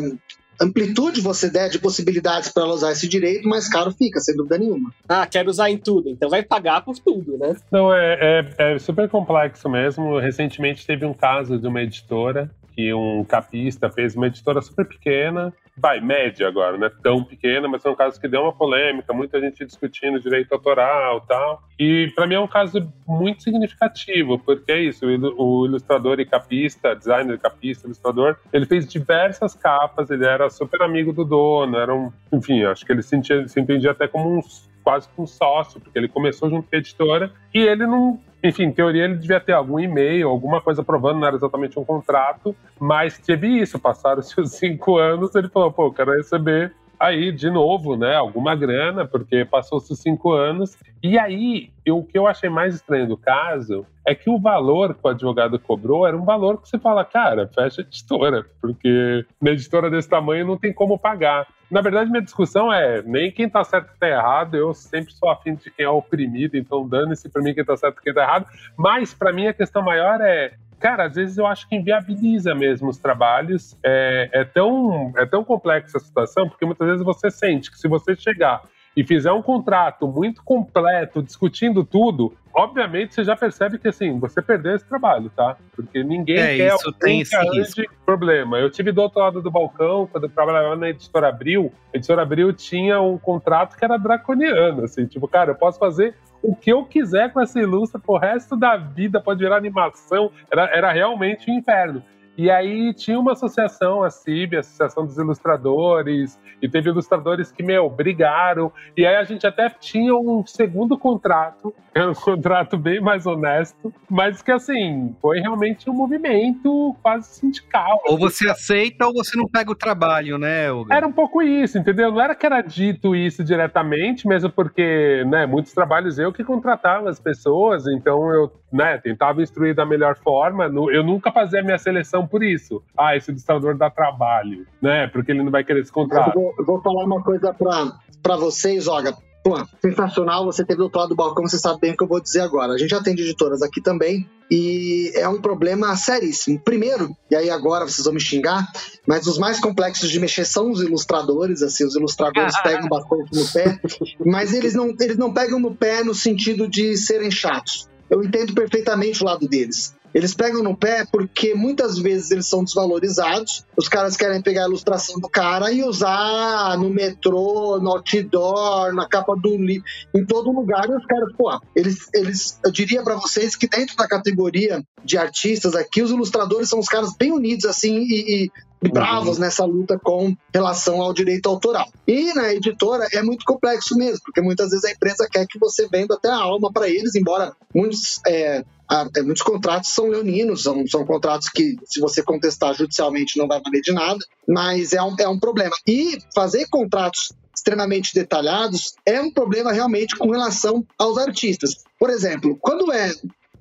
amplitude você der de possibilidades para ela usar esse direito, mais caro fica, sem dúvida nenhuma. Ah, quero usar em tudo. Então vai pagar por tudo, né? Não, é, é, é super complexo mesmo. Recentemente teve um caso de uma editora que um capista fez uma editora super pequena, vai, média agora, não é tão pequena, mas é um caso que deu uma polêmica, muita gente discutindo direito autoral tal. E para mim é um caso muito significativo, porque é isso, o ilu- o ilustrador e capista, designer capista, ilustrador, ele fez diversas capas, ele era super amigo do dono, era um, enfim, acho que ele se, sentia, se entendia até como um quase que um sócio, porque ele começou junto com a editora e ele não. Enfim, em teoria ele devia ter algum e-mail, alguma coisa provando, não era exatamente um contrato, mas teve isso, passaram-se os cinco anos, ele falou, pô, quero receber aí, de novo, né, alguma grana, porque passou-se cinco anos. E aí, eu- o que eu achei mais estranho do caso é que o valor que o advogado cobrou era um valor que você fala, cara, fecha a editora, porque uma editora desse tamanho não tem como pagar. Na verdade, minha discussão é nem quem tá certo tá errado, eu sempre sou afim de quem é oprimido, então dane-se pra mim quem tá certo e quem tá errado. Mas, pra mim, a questão maior é cara, às vezes eu acho que inviabiliza mesmo os trabalhos. É, é tão, é tão complexa a situação, porque muitas vezes você sente que se você chegar e fizer um contrato muito completo, discutindo tudo, obviamente você já percebe que assim, você perdeu esse trabalho, tá? Porque ninguém É, quer isso tem esse grande problema. Eu tive do outro lado do balcão, quando eu trabalhava na editora Abril, a editora Abril tinha um contrato que era draconiano, assim, tipo, cara, eu posso fazer o que eu quiser com essa ilustra pro resto da vida, pode virar animação, era, era realmente um inferno. E aí tinha uma associação, a CIB, a Associação dos Ilustradores, e teve ilustradores que, meu, brigaram. E aí a gente até tinha um segundo contrato, era um contrato bem mais honesto, mas que, assim, foi realmente um movimento quase sindical. Ou você aceita ou você não pega o trabalho, né, Olga? Era um pouco isso, entendeu? Não era que era dito isso diretamente, mesmo porque, né, muitos trabalhos eu que contratava as pessoas, então eu, né, tentava instruir da melhor forma. Eu nunca fazia a minha seleção por isso. Ah, esse ilustrador dá trabalho, né? Porque ele não vai querer Eu contrato. vou, eu vou falar uma coisa pra, pra vocês, Olga. Pô, sensacional, você teve do outro lado do balcão, você sabe bem o que eu vou dizer agora. A gente atende editoras aqui também e é um problema seríssimo. Primeiro, e aí agora vocês vão me xingar, mas os mais complexos de mexer são os ilustradores, assim, os ilustradores pegam bastante no pé, mas eles não, eles não pegam no pé no sentido de serem chatos. Eu entendo perfeitamente o lado deles. Eles pegam no pé porque muitas vezes eles são desvalorizados. Os caras querem pegar a ilustração do cara e usar no metrô, no outdoor, na capa do livro, em todo lugar. E os caras, pô, eles, eles eu diria pra vocês que dentro da categoria de artistas aqui, os ilustradores são os caras bem unidos assim e, e e bravos nessa luta com relação ao direito autoral. E na editora é muito complexo mesmo, porque muitas vezes a empresa quer que você venda até a alma para eles, embora muitos, é, a- é, muitos contratos são leoninos, são, são contratos que, se você contestar judicialmente, não vai valer de nada, mas é um, é um problema. E fazer contratos extremamente detalhados é um problema realmente com relação aos artistas. Por exemplo, quando é.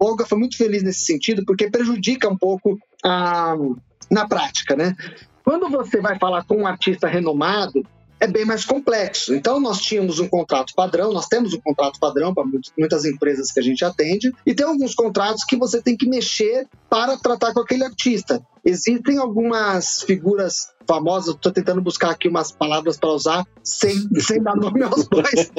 Olga foi muito feliz nesse sentido, porque prejudica um pouco a na prática, né? Quando você vai falar com um artista renomado, é bem mais complexo. Então, nós tínhamos um contrato padrão, nós temos um contrato padrão para muitas empresas que a gente atende, e tem alguns contratos que você tem que mexer para tratar com aquele artista. Existem algumas figuras famosas, estou tentando buscar aqui umas palavras para usar sem, sem dar nome aos bois.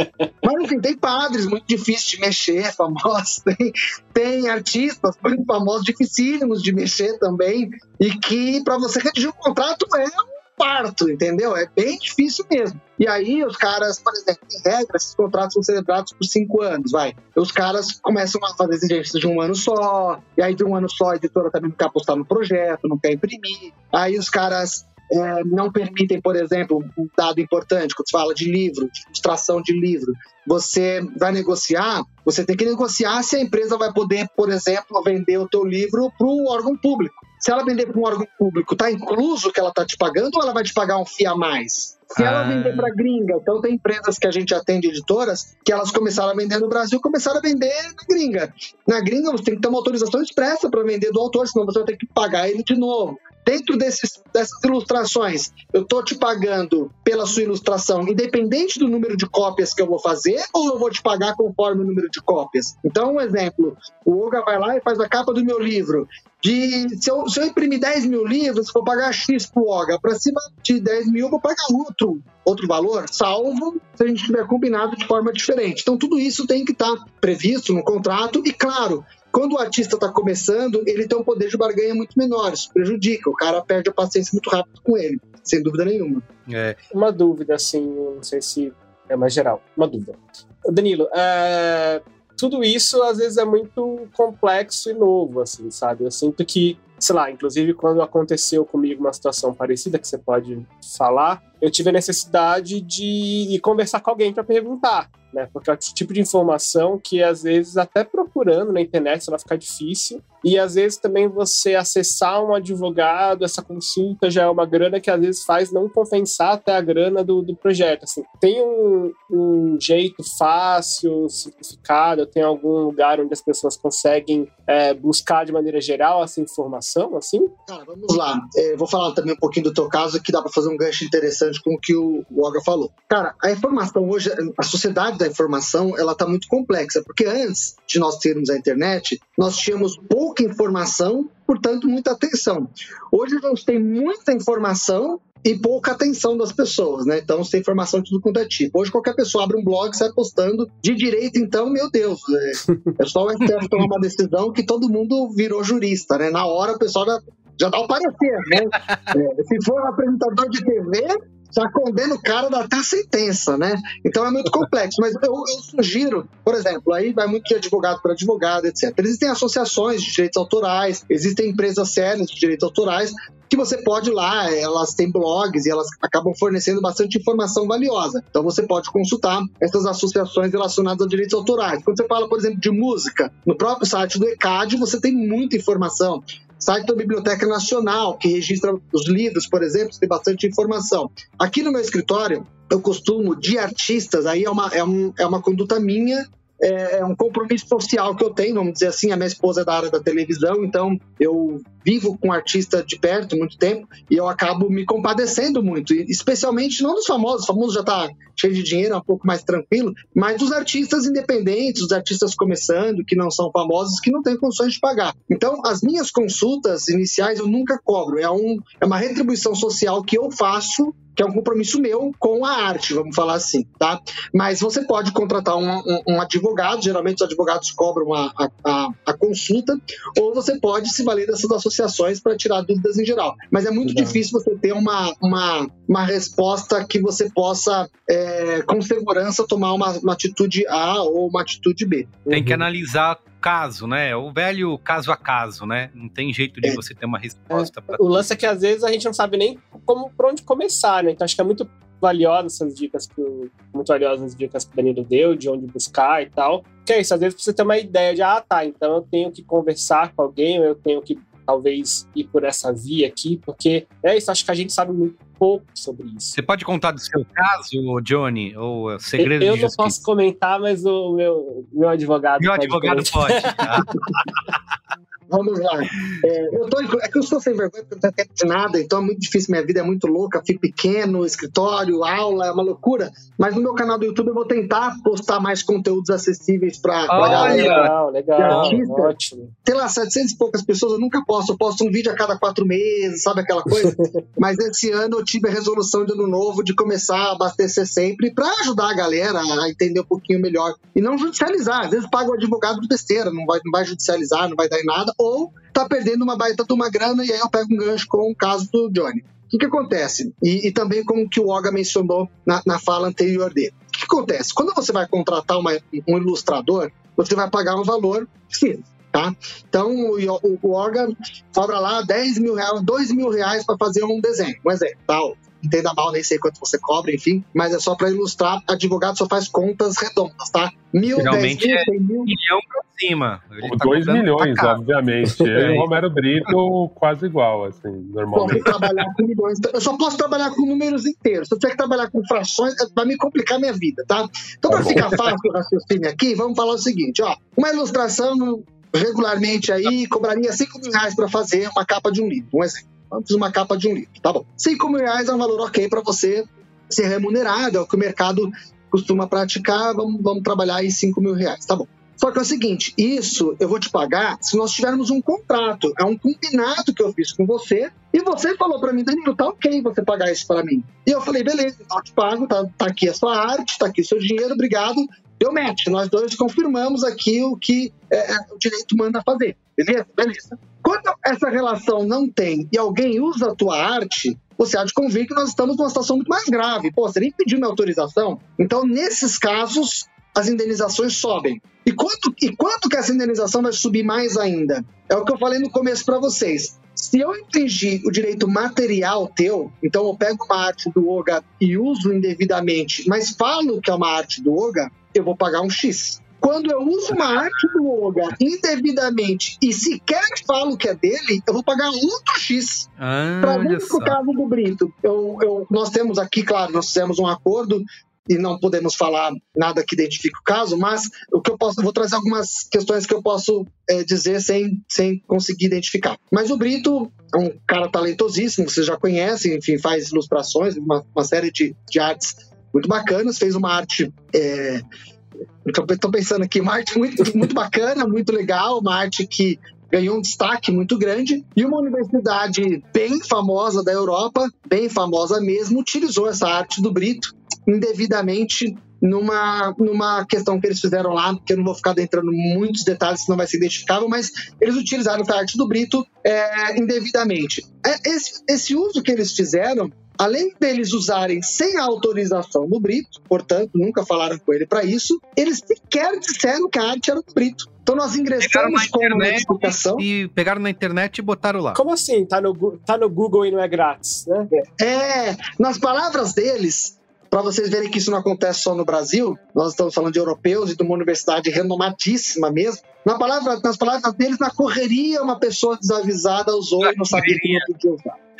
Mas, enfim, tem padres muito difíceis de mexer, famosos, tem, tem artistas muito famosos, dificílimos de mexer também, e que para você redigir um contrato é um parto, entendeu? É bem difícil mesmo. E aí os caras, por exemplo, em regra, esses contratos são celebrados por cinco anos, vai. Os caras começam a fazer exigências de um ano só, e aí de um ano só a editora também não quer apostar no projeto, não quer imprimir. Aí os caras é, não permitem, por exemplo, um dado importante, quando se fala de livro, de ilustração de livro, você vai negociar, você tem que negociar se a empresa vai poder, por exemplo, vender o teu livro para o órgão público. Se ela vender para um órgão público, está incluso o que ela está te pagando ou ela vai te pagar um FIA a mais? Se ela Ah. vender para gringa, então tem empresas que a gente atende, editoras, que elas começaram a vender no Brasil, começaram a vender na gringa. Na gringa você tem que ter uma autorização expressa para vender do autor, senão você vai ter que pagar ele de novo. Dentro desses, dessas ilustrações, eu estou te pagando pela sua ilustração, independente do número de cópias que eu vou fazer, ou eu vou te pagar conforme o número de cópias? Então, um exemplo: o Olga vai lá e faz a capa do meu livro. De, se, eu, se eu imprimir 10 mil livros, vou pagar X pro Olga. Para cima de 10 mil, vou pagar outro, outro valor, salvo se a gente tiver combinado de forma diferente. Então, tudo isso tem que estar previsto no contrato e, claro, quando o artista está começando, ele tem um poder de barganha muito menor, isso prejudica, o cara perde a paciência muito rápido com ele, sem dúvida nenhuma. É, Uma dúvida, assim, não sei se é mais geral. Uma dúvida. Danilo, é, tudo isso às vezes é muito complexo e novo, assim, sabe? Eu sinto que, sei lá, inclusive quando aconteceu comigo uma situação parecida que você pode falar, eu tive a necessidade de ir conversar com alguém para perguntar, né? Porque é o tipo de informação que às vezes até procurando na internet ela fica difícil e às vezes também você acessar um advogado, essa consulta já é uma grana que às vezes faz não compensar até a grana do, do projeto. Assim, tem um, um jeito fácil, simplificado, tem algum lugar onde as pessoas conseguem é, buscar de maneira geral essa informação, assim? Cara, vamos lá. É, vou falar também um pouquinho do teu caso, que dá para fazer um gancho interessante com o que o Olga falou. Cara, a informação hoje, a sociedade da informação, ela tá muito complexa, porque antes de nós termos a internet, nós tínhamos pouca informação, portanto, muita atenção. Hoje a gente tem muita informação e pouca atenção das pessoas, né? Então você tem informação de tudo quanto é tipo. Hoje qualquer pessoa abre um blog sai postando de direito, então, meu Deus, é, é só o STF tomar uma decisão que todo mundo virou jurista, né? Na hora o pessoal já, já dá o parecer, né? É, se for um apresentador de TV, já condena o cara, até a sentença, né? Então é muito complexo. Mas eu, eu sugiro, por exemplo, aí vai muito de advogado para advogado, etc. Existem associações de direitos autorais, existem empresas sérias de direitos autorais que você pode ir lá, elas têm blogs e elas acabam fornecendo bastante informação valiosa. Então você pode consultar essas associações relacionadas a direitos autorais. Quando você fala, por exemplo, de música, no próprio site do ECAD você tem muita informação site da Biblioteca Nacional, que registra os livros, por exemplo, tem bastante informação. Aqui no meu escritório, eu costumo, de artistas, aí é uma, é, um, é uma conduta minha é, é um compromisso social que eu tenho, vamos dizer assim. A minha esposa é da área da televisão, então eu vivo com artista de perto muito tempo e eu acabo me compadecendo muito, especialmente não dos famosos, o famoso já está cheio de dinheiro, é um pouco mais tranquilo, mas dos artistas independentes, dos artistas começando, que não são famosos, que não têm condições de pagar. Então, as minhas consultas iniciais eu nunca cobro, é, um, é uma retribuição social que eu faço que é um compromisso meu com a arte, vamos falar assim, tá? Mas você pode contratar um, um, um advogado, geralmente os advogados cobram a, a, a, consulta, ou você pode se valer dessas associações para tirar dúvidas em geral. Mas é muito difícil você ter uma, uma, uma resposta que você possa, é, com segurança, tomar uma, uma atitude A ou uma atitude B. Tem que uhum. analisar caso, né? O velho caso a caso, né? Não tem jeito de é. você ter uma resposta. É. O lance é que às vezes a gente não sabe nem como por onde começar, né? Então acho que é muito valiosa essas dicas que o, muito valiosas as dicas que o Danilo deu, de onde buscar e tal. Que é isso, às vezes você ter uma ideia de, ah, tá, então eu tenho que conversar com alguém, ou eu tenho que talvez ir por essa via aqui, porque é isso, acho que a gente sabe muito pouco sobre isso. Você pode contar do seu caso, Johnny, ou segredo eu, eu não posso comentar, mas o meu, meu advogado meu pode advogado pode. Tá? Vamos lá. É, eu tô, é que eu sou sem vergonha porque não tenho tempo de nada, então é muito difícil, minha vida é muito louca, fico pequeno, escritório, aula, é uma loucura. Mas no meu canal do YouTube eu vou tentar postar mais conteúdos acessíveis para a galera. Legal, legal. Ótimo. Tem lá 700 e poucas pessoas, eu nunca posto, eu posto um vídeo a cada quatro meses, sabe aquela coisa? Mas esse ano eu tive a resolução de ano novo de começar a abastecer sempre para ajudar a galera a entender um pouquinho melhor. E não judicializar. Às vezes paga o advogado de besteira, não vai, não vai judicializar, não vai dar em nada ou tá perdendo uma baita de uma grana e aí eu pego um gancho com o caso do Johnny. O que, que acontece? E, e, também como que o Oga mencionou na, na fala anterior dele. O que, que, acontece? Quando você vai contratar uma, um ilustrador, você vai pagar um valor X, tá? Então, o, o, o Oga cobra lá 10 mil reais, 2 mil reais para fazer um desenho, um exemplo, tal. Tá? Entenda mal, nem sei quanto você cobra, enfim, mas é só para ilustrar. Advogado só faz contas redondas, tá? Mil, Geralmente dez mil, é mil. milhão pra cima. Ele tá dois milhões, obviamente. Eu e o Romero Brito quase igual, assim, normalmente. trabalhar com milhões. Eu só posso trabalhar com números inteiros. Se eu tiver que trabalhar com frações, vai me complicar minha vida, tá? Então, para tá ficar fácil o raciocínio aqui, vamos falar o seguinte, ó. Uma ilustração regularmente aí cobraria 5 mil reais para fazer uma capa de um livro, um exemplo. Fiz uma capa de um livro, tá bom. 5 mil reais é um valor ok para você ser remunerado, é o que o mercado costuma praticar, vamos, vamos trabalhar em 5 mil reais, tá bom. Só que é o seguinte, isso eu vou te pagar se nós tivermos um contrato, é um combinado que eu fiz com você, e você falou para mim, Danilo, tá ok você pagar isso para mim. E eu falei, beleza, então eu te pago, tá, tá aqui a sua arte, tá aqui o seu dinheiro, obrigado, deu match. Nós dois confirmamos aqui o que é, é o direito manda fazer. Beleza? Beleza. Quando essa relação não tem e alguém usa a tua arte, você há de convir que nós estamos numa situação muito mais grave. Pô, você nem pediu minha autorização. Então, nesses casos, as indenizações sobem. E quanto, e quanto que essa indenização vai subir mais ainda? É o que eu falei no começo para vocês. Se eu infringir o direito material teu, então eu pego uma arte do Oga e uso indevidamente, mas falo que é uma arte do Oga, eu vou pagar um X. Quando eu uso uma arte do Oga indevidamente e sequer falo que é dele, eu vou pagar outro X. Ah, Para o caso do Brito, eu, eu, nós temos aqui, claro, nós fizemos um acordo e não podemos falar nada que identifique o caso, mas o que eu posso, eu vou trazer algumas questões que eu posso é, dizer sem, sem conseguir identificar. Mas o Brito é um cara talentosíssimo, vocês já conhecem, enfim, faz ilustrações, uma, uma série de, de artes muito bacanas, fez uma arte. É, Estou pensando aqui, uma arte muito, muito bacana, muito legal, uma arte que ganhou um destaque muito grande e uma universidade bem famosa da Europa, bem famosa mesmo, utilizou essa arte do Brito indevidamente numa, numa questão que eles fizeram lá, que eu não vou ficar entrando muitos detalhes, senão vai ser identificável, mas eles utilizaram a arte do Brito é, indevidamente. É, esse, esse uso que eles fizeram além deles usarem sem autorização do Brito, portanto, nunca falaram com ele para isso, eles sequer disseram que a arte era do Brito. Então nós ingressamos com uma notificação. E pegaram na internet e botaram lá. Como assim? Tá no, tá no Google e não é grátis, né? É, nas palavras deles, para vocês verem que isso não acontece só no Brasil, nós estamos falando de europeus e de uma universidade renomadíssima mesmo. Na palavra, nas palavras deles, na correria, uma pessoa desavisada usou e não sabia que não podia usar.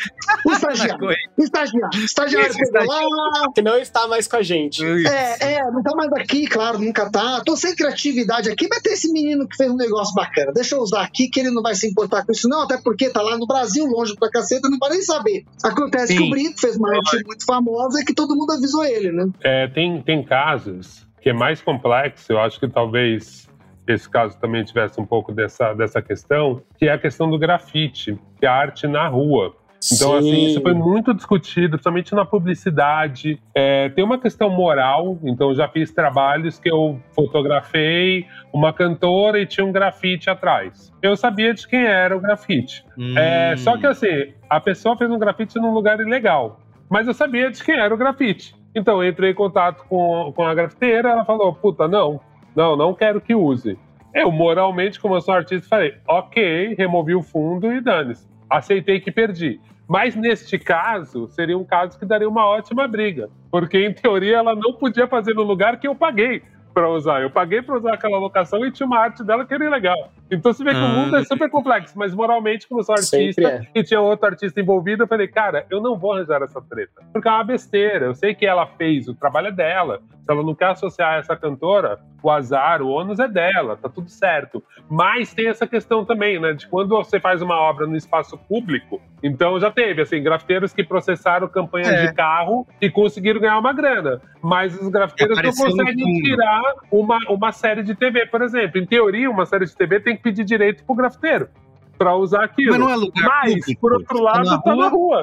O estagiário. o estagiário. O estagiário pegou lá. Que não está mais com a gente. É, é, não está mais aqui, claro, nunca tá. Tô sem criatividade aqui, mas tem esse menino que fez um negócio bacana. Deixa eu usar aqui, que ele não vai se importar com isso, não, até porque tá lá no Brasil, longe pra caceta, não vai nem saber. Acontece Sim. que o Brito fez uma arte muito famosa e que todo mundo avisou ele, né? É, tem, tem casos que é mais complexo, eu acho que talvez esse caso também tivesse um pouco dessa, dessa questão, que é a questão do grafite, que é a arte na rua. Então, Sim. assim, isso foi muito discutido, principalmente na publicidade. É, tem uma questão moral, então já fiz trabalhos que eu fotografei uma cantora e tinha um grafite atrás. Eu sabia de quem era o grafite. Hum. É, só que, assim, a pessoa fez um grafite num lugar ilegal, mas eu sabia de quem era o grafite. Então, eu entrei em contato com, com a grafiteira, ela falou: puta, não, não, não quero que use. Eu, moralmente, como eu sou artista, falei: ok, removi o fundo e dane-se aceitei que perdi. Mas neste caso, seria um caso que daria uma ótima briga, porque em teoria ela não podia fazer no lugar que eu paguei para usar. Eu paguei para usar aquela locação e tinha uma arte dela que era legal. Então você vê que o mundo é ah. super complexo, mas moralmente, como eu sou artista é. e tinha outro artista envolvido, eu falei, cara, eu não vou arranjar essa treta. Porque é uma besteira. Eu sei que ela fez, o trabalho é dela. Se ela não quer associar essa cantora, o azar, o ônus é dela, tá tudo certo. Mas tem essa questão também, né? De quando você faz uma obra no espaço público, então já teve, assim, grafiteiros que processaram campanhas é. de carro e conseguiram ganhar uma grana. Mas os grafiteiros não conseguem tirar uma, uma série de TV, por exemplo. Em teoria, uma série de TV tem que pedir direito pro grafiteiro para usar aquilo. Mas não é lugar Mas, público. por outro lado, tá na, tá na rua.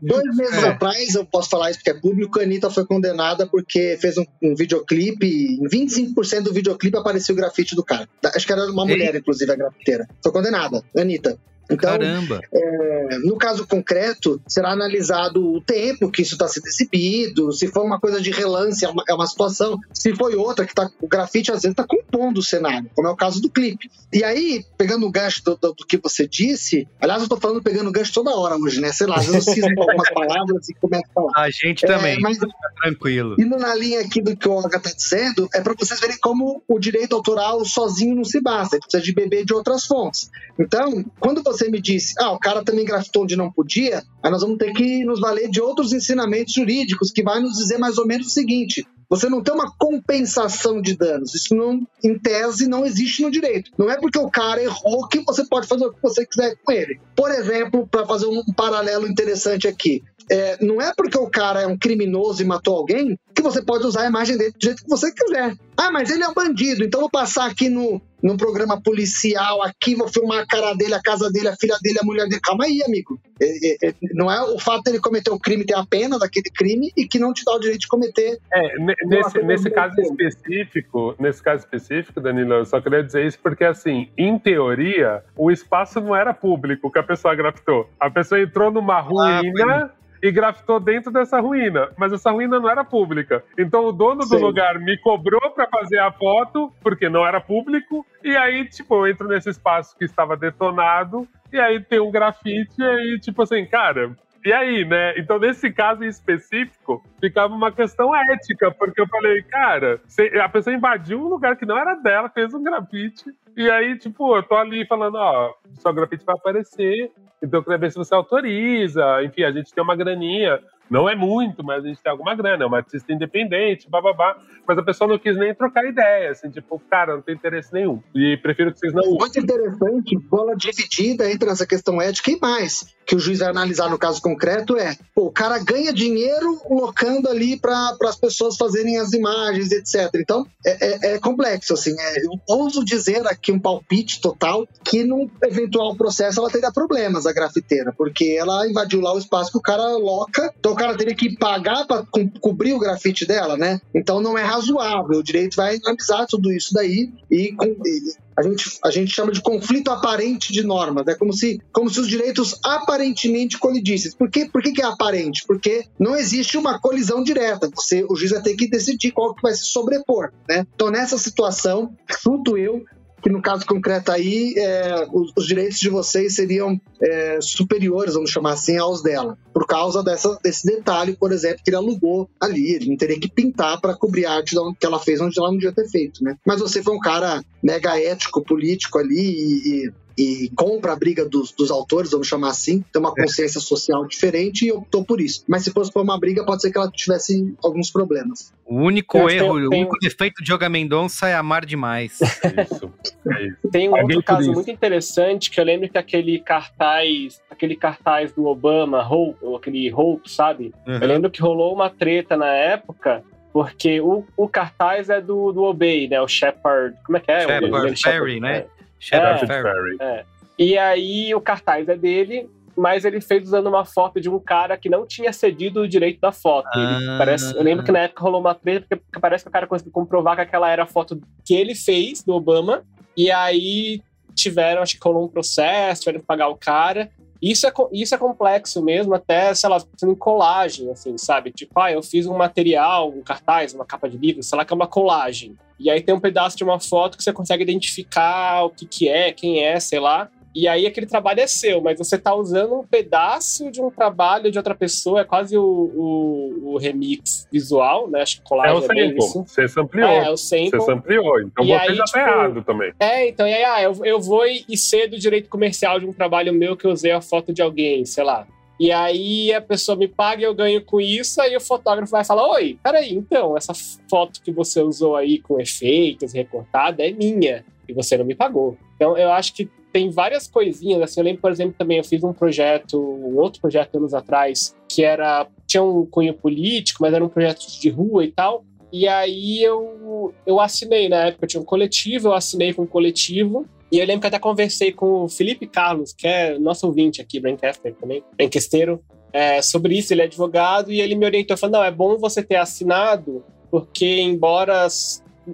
Dois meses é. atrás, eu posso falar isso porque é público, a Anitta foi condenada porque fez um, um videoclipe, em 25% do videoclipe apareceu o grafite do cara. Acho que era uma mulher, Ei. inclusive, a grafiteira. Foi condenada, Anitta. Então, Caramba! É, no caso concreto, será analisado o tempo que isso está sendo exibido, se foi uma coisa de relance, é uma, é uma situação, se foi outra que tá, o grafite às vezes está compondo o cenário, como é o caso do clipe. E aí, pegando o gancho do, do, do que você disse, aliás, eu estou falando pegando o gancho toda hora hoje, né? Sei lá, eu cismo algumas palavras e começo a falar. A gente também, é, mas, tá tranquilo. Indo na linha aqui do que o Olga está dizendo, é para vocês verem como o direito autoral sozinho não se basta, ele precisa de beber de outras fontes. Então, quando você me disse, ah, o cara também grafitou onde não podia, aí nós vamos ter que nos valer de outros ensinamentos jurídicos que vai nos dizer mais ou menos o seguinte: você não tem uma compensação de danos. Isso, não, em tese, não existe no direito. Não é porque o cara errou que você pode fazer o que você quiser com ele. Por exemplo, para fazer um paralelo interessante aqui, é, não é porque o cara é um criminoso e matou alguém que você pode usar a imagem dele do jeito que você quiser. Ah, mas ele é um bandido, então vou passar aqui no, no programa policial, aqui vou filmar a cara dele, a casa dele, a filha dele, a mulher dele. Calma aí, amigo. É, é, é não é o fato dele cometer o crime ter a pena daquele crime e que não te dá o direito de cometer. É, nesse, nesse caso específico, nesse caso específico, Danilo, eu só queria dizer isso porque, assim, em teoria, o espaço não era público que a pessoa grafitou. A pessoa entrou numa ah, ruína. Ah, e grafitou dentro dessa ruína. Mas essa ruína não era pública. Então o dono Sim. do lugar me cobrou para fazer a foto, porque não era público. E aí, tipo, eu entro nesse espaço que estava detonado. E aí tem um grafite. E aí, tipo assim, cara, e aí, né? Então, nesse caso em específico, ficava uma questão ética, porque eu falei, cara, a pessoa invadiu um lugar que não era dela, fez um grafite, e aí, tipo, eu tô ali falando, ó, seu grafite vai aparecer, então eu queria ver se você autoriza, enfim, a gente tem uma graninha. Não é muito, mas a gente tem alguma grana, é uma artista independente, bababá. Mas a pessoa não quis nem trocar ideia, assim, tipo, cara, não tem interesse nenhum. E prefiro que vocês não Muito interessante, bola dividida entre essa questão ética e mais que o juiz vai analisar no caso concreto é: pô, o cara ganha dinheiro locando ali para as pessoas fazerem as imagens, etc. Então é, é, é complexo, assim. É, eu ouso dizer aqui um palpite total que num eventual processo ela teria problemas, a grafiteira, porque ela invadiu lá o espaço que o cara loca, então cara teria que pagar para co cobrir o grafite dela, né? Então não é razoável. O direito vai analisar tudo isso daí e, com, a gente, a gente chama de conflito aparente de normas, é como se, como se os direitos aparentemente colidissem. Por, quê? Por que, que é aparente? Porque não existe uma colisão direta, você, o juiz vai ter que decidir qual que vai se sobrepor. Né? Então, nessa situação, chuto eu, que no caso concreto aí, é, os, os, direitos de vocês seriam é, superiores, vamos chamar assim, aos dela, por causa dessa, desse detalhe, por exemplo, que ele alugou ali, ele não teria que pintar para cobrir a arte que ela fez onde ela não devia ter feito, né? Mas você foi um cara mega ético, político ali e, e e compra a briga dos, dos autores, vamos chamar assim, tem uma é. consciência social diferente e optou por isso. Mas se fosse por uma briga, pode ser que ela tivesse alguns problemas. O único erro, tem, o único defeito de Yoga Mendonça é amar demais. isso, é isso. Tem um outro caso isso. muito interessante que eu lembro que aquele cartaz, aquele cartaz do Obama, Hope, aquele Hope, sabe? Uhum. Eu lembro que rolou uma treta na época porque o, o cartaz é do, do Obey, né? O Shepard. Como é que é? Shepard Ferry, né? Shepard é, Ferry. É. E aí o cartaz é dele, mas ele fez usando uma foto de um cara que não tinha cedido o direito da foto. Ah. Parece, eu lembro que na época rolou uma treta, porque parece que o cara conseguiu comprovar que aquela era a foto que ele fez do Obama, e aí tiveram, acho que rolou um processo, tiveram que pagar o cara. Isso é, isso é complexo mesmo, até, sei lá, em colagem, assim, sabe? Tipo, ah, eu fiz um material, um cartaz, uma capa de livro, sei lá, que é uma colagem. E aí tem um pedaço de uma foto que você consegue identificar o que, que é, quem é, sei lá. E aí aquele trabalho é seu, mas você está usando um pedaço de um trabalho de outra pessoa, é quase o, o, o remix visual, né? Acho que colagem é o sample, é você ampliou. É, é, o sample. Você ampliou, então e você aí, já tá tipo, errado também. É, então, e aí, ah, eu, eu vou e cedo o direito comercial de um trabalho meu que eu usei a foto de alguém, sei lá. E aí a pessoa me paga e eu ganho com isso, aí o fotógrafo vai falar: Oi, peraí, então, essa foto que você usou aí com efeitos, recortada, é minha, e você não me pagou. Então eu acho que tem várias coisinhas, assim, eu lembro, por exemplo, também eu fiz um projeto, um outro projeto anos atrás, que era, tinha um cunho político, mas era um projeto de rua e tal, e aí eu, eu assinei, na época eu tinha um coletivo, eu assinei com um coletivo, e eu lembro que até conversei com o Felipe Carlos, que é nosso ouvinte aqui, Braincaster também, Braincasteiro, é, sobre isso. Ele é advogado e ele me orientou, falando, não, é bom você ter assinado, porque embora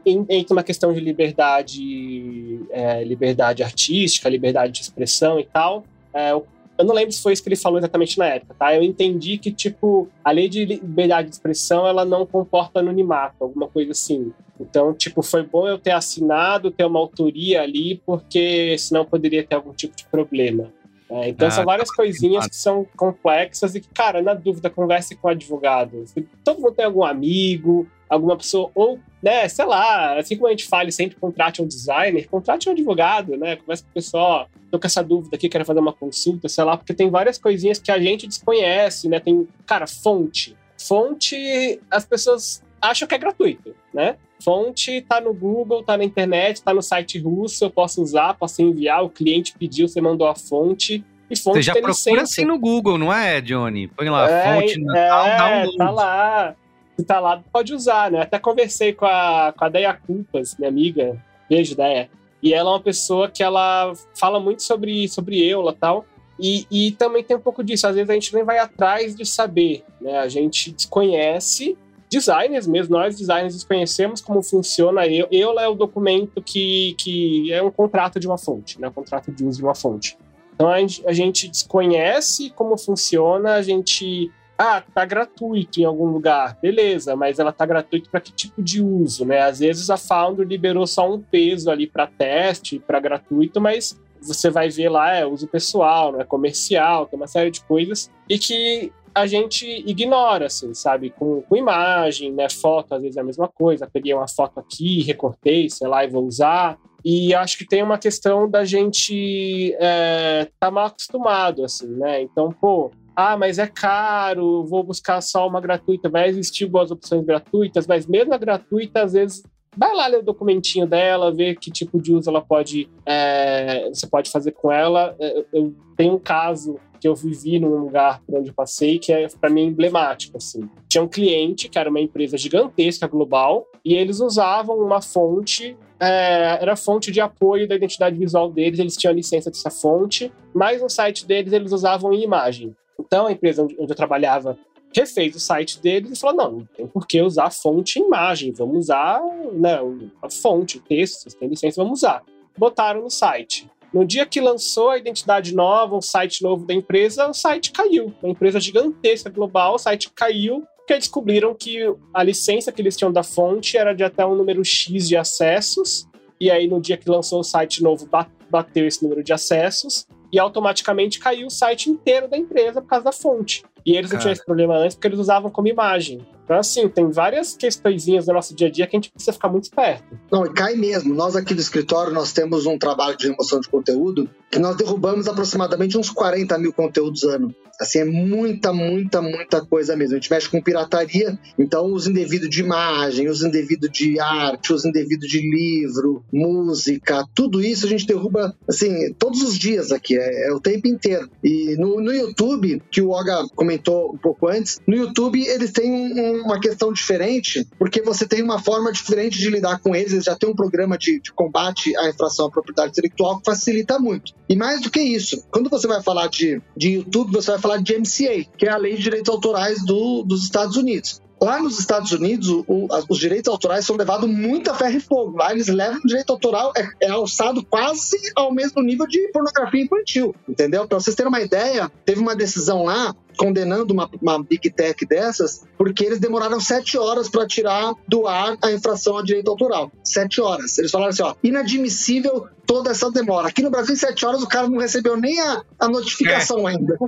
entre uma questão de liberdade, é, liberdade artística, liberdade de expressão e tal, é, eu não lembro se foi isso que ele falou exatamente na época, tá? Eu entendi que, tipo, a lei de liberdade de expressão, ela não comporta anonimato, alguma coisa assim. Então, tipo, foi bom eu ter assinado, ter uma autoria ali, porque senão poderia ter algum tipo de problema. É, então, ah, são várias coisinhas que são complexas e que, cara, na dúvida, converse com o advogado. Todo mundo tem algum amigo, alguma pessoa, ou, né, sei lá, assim como a gente fala sempre, contrate um designer, contrate um advogado, né, conversa com o pessoal, tô com essa dúvida aqui, quero fazer uma consulta, sei lá, porque tem várias coisinhas que a gente desconhece, né, tem, cara, fonte. Fonte, as pessoas acham que é gratuito, né? Fonte tá no Google, tá na internet, tá no site russo, eu posso usar, posso enviar, o cliente pediu, você mandou a fonte, e fonte Você já procura licença. assim no Google, não é, Johnny? Põe lá, é, fonte Natal, é, download. Tá lá se tá lá, pode usar, né? Até conversei com a, com a Deia Culpas, minha amiga, beijo, Deia. E ela é uma pessoa que ela fala muito sobre, sobre eula e tal. E, e também tem um pouco disso, às vezes a gente nem vai atrás de saber, né? A gente desconhece designers mesmo, nós designers desconhecemos como funciona eu. EULA é o documento que, que é um contrato de uma fonte, né? Um contrato de uso de uma fonte. Então a gente, a gente desconhece como funciona, a gente ah, tá gratuito em algum lugar. Beleza, mas ela tá gratuita para que tipo de uso, né? Às vezes a Founder liberou só um peso ali para teste, para gratuito, mas você vai ver lá, é uso pessoal, não é comercial, tem uma série de coisas e que a gente ignora, assim, sabe? Com, com imagem, né? Foto, às vezes é a mesma coisa. Peguei uma foto aqui, recortei, sei lá, e vou usar. E acho que tem uma questão da gente é, tá mal acostumado, assim, né? Então, pô, ah, mas é caro, vou buscar só uma gratuita. Vai existir boas opções gratuitas, mas mesmo a gratuita, às vezes, vai lá ler o documentinho dela, ver que tipo de uso ela pode, é, você pode fazer com ela. É, eu tenho um caso que eu vivi num lugar por onde eu passei que é para mim emblemático assim. Tinha um cliente que era uma empresa gigantesca global e eles usavam uma fonte é, era fonte de apoio da identidade visual deles, eles tinham a licença dessa fonte, mas no site deles eles usavam em imagem. Então a empresa onde eu trabalhava refez o site deles e falou: não, não tem por que usar fonte e imagem, vamos usar né, a fonte, o texto, vocês têm licença, vamos usar. Botaram no site. No dia que lançou a identidade nova, um site novo da empresa, o site caiu. Uma empresa gigantesca global, o site caiu porque descobriram que a licença que eles tinham da fonte era de até um número X de acessos. E aí, no dia que lançou o site novo, bateu esse número de acessos e automaticamente caiu o site inteiro da empresa por causa da fonte. E eles não tinham esse problema antes porque eles usavam como imagem. Então, assim, tem várias questõezinhas no nosso dia a dia que a gente precisa ficar muito esperto. Não, e cai mesmo. Nós aqui do escritório, nós temos um trabalho de remoção de conteúdo que nós derrubamos aproximadamente uns 40 mil conteúdos ano. Assim, é muita, muita, muita coisa mesmo. A gente mexe com pirataria, então os indevidos de imagem, os indevidos de arte, os indevidos de livro, música, tudo isso a gente derruba, assim, todos os dias aqui, é, é o tempo inteiro. E no, no YouTube, que o Oga comentou um pouco antes, no YouTube eles têm um, uma questão diferente, porque você tem uma forma diferente de lidar com eles, eles já tem um programa de, de combate à infração à propriedade intelectual que facilita muito. E mais do que isso, quando você vai falar de, de YouTube, você vai falar de MCA, que é a Lei de Direitos Autorais do, dos Estados Unidos. Lá nos Estados Unidos, o, os direitos autorais são levados muito a ferro e fogo. Lá eles levam o direito autoral, é, é alçado quase ao mesmo nível de pornografia infantil, entendeu? Para vocês terem uma ideia, teve uma decisão lá condenando uma, uma big tech dessas, porque eles demoraram sete horas para tirar do ar a infração a direito autoral. Sete horas. Eles falaram assim: ó, inadmissível toda essa demora. Aqui no Brasil, em sete horas, o cara não recebeu nem a, a notificação é. ainda.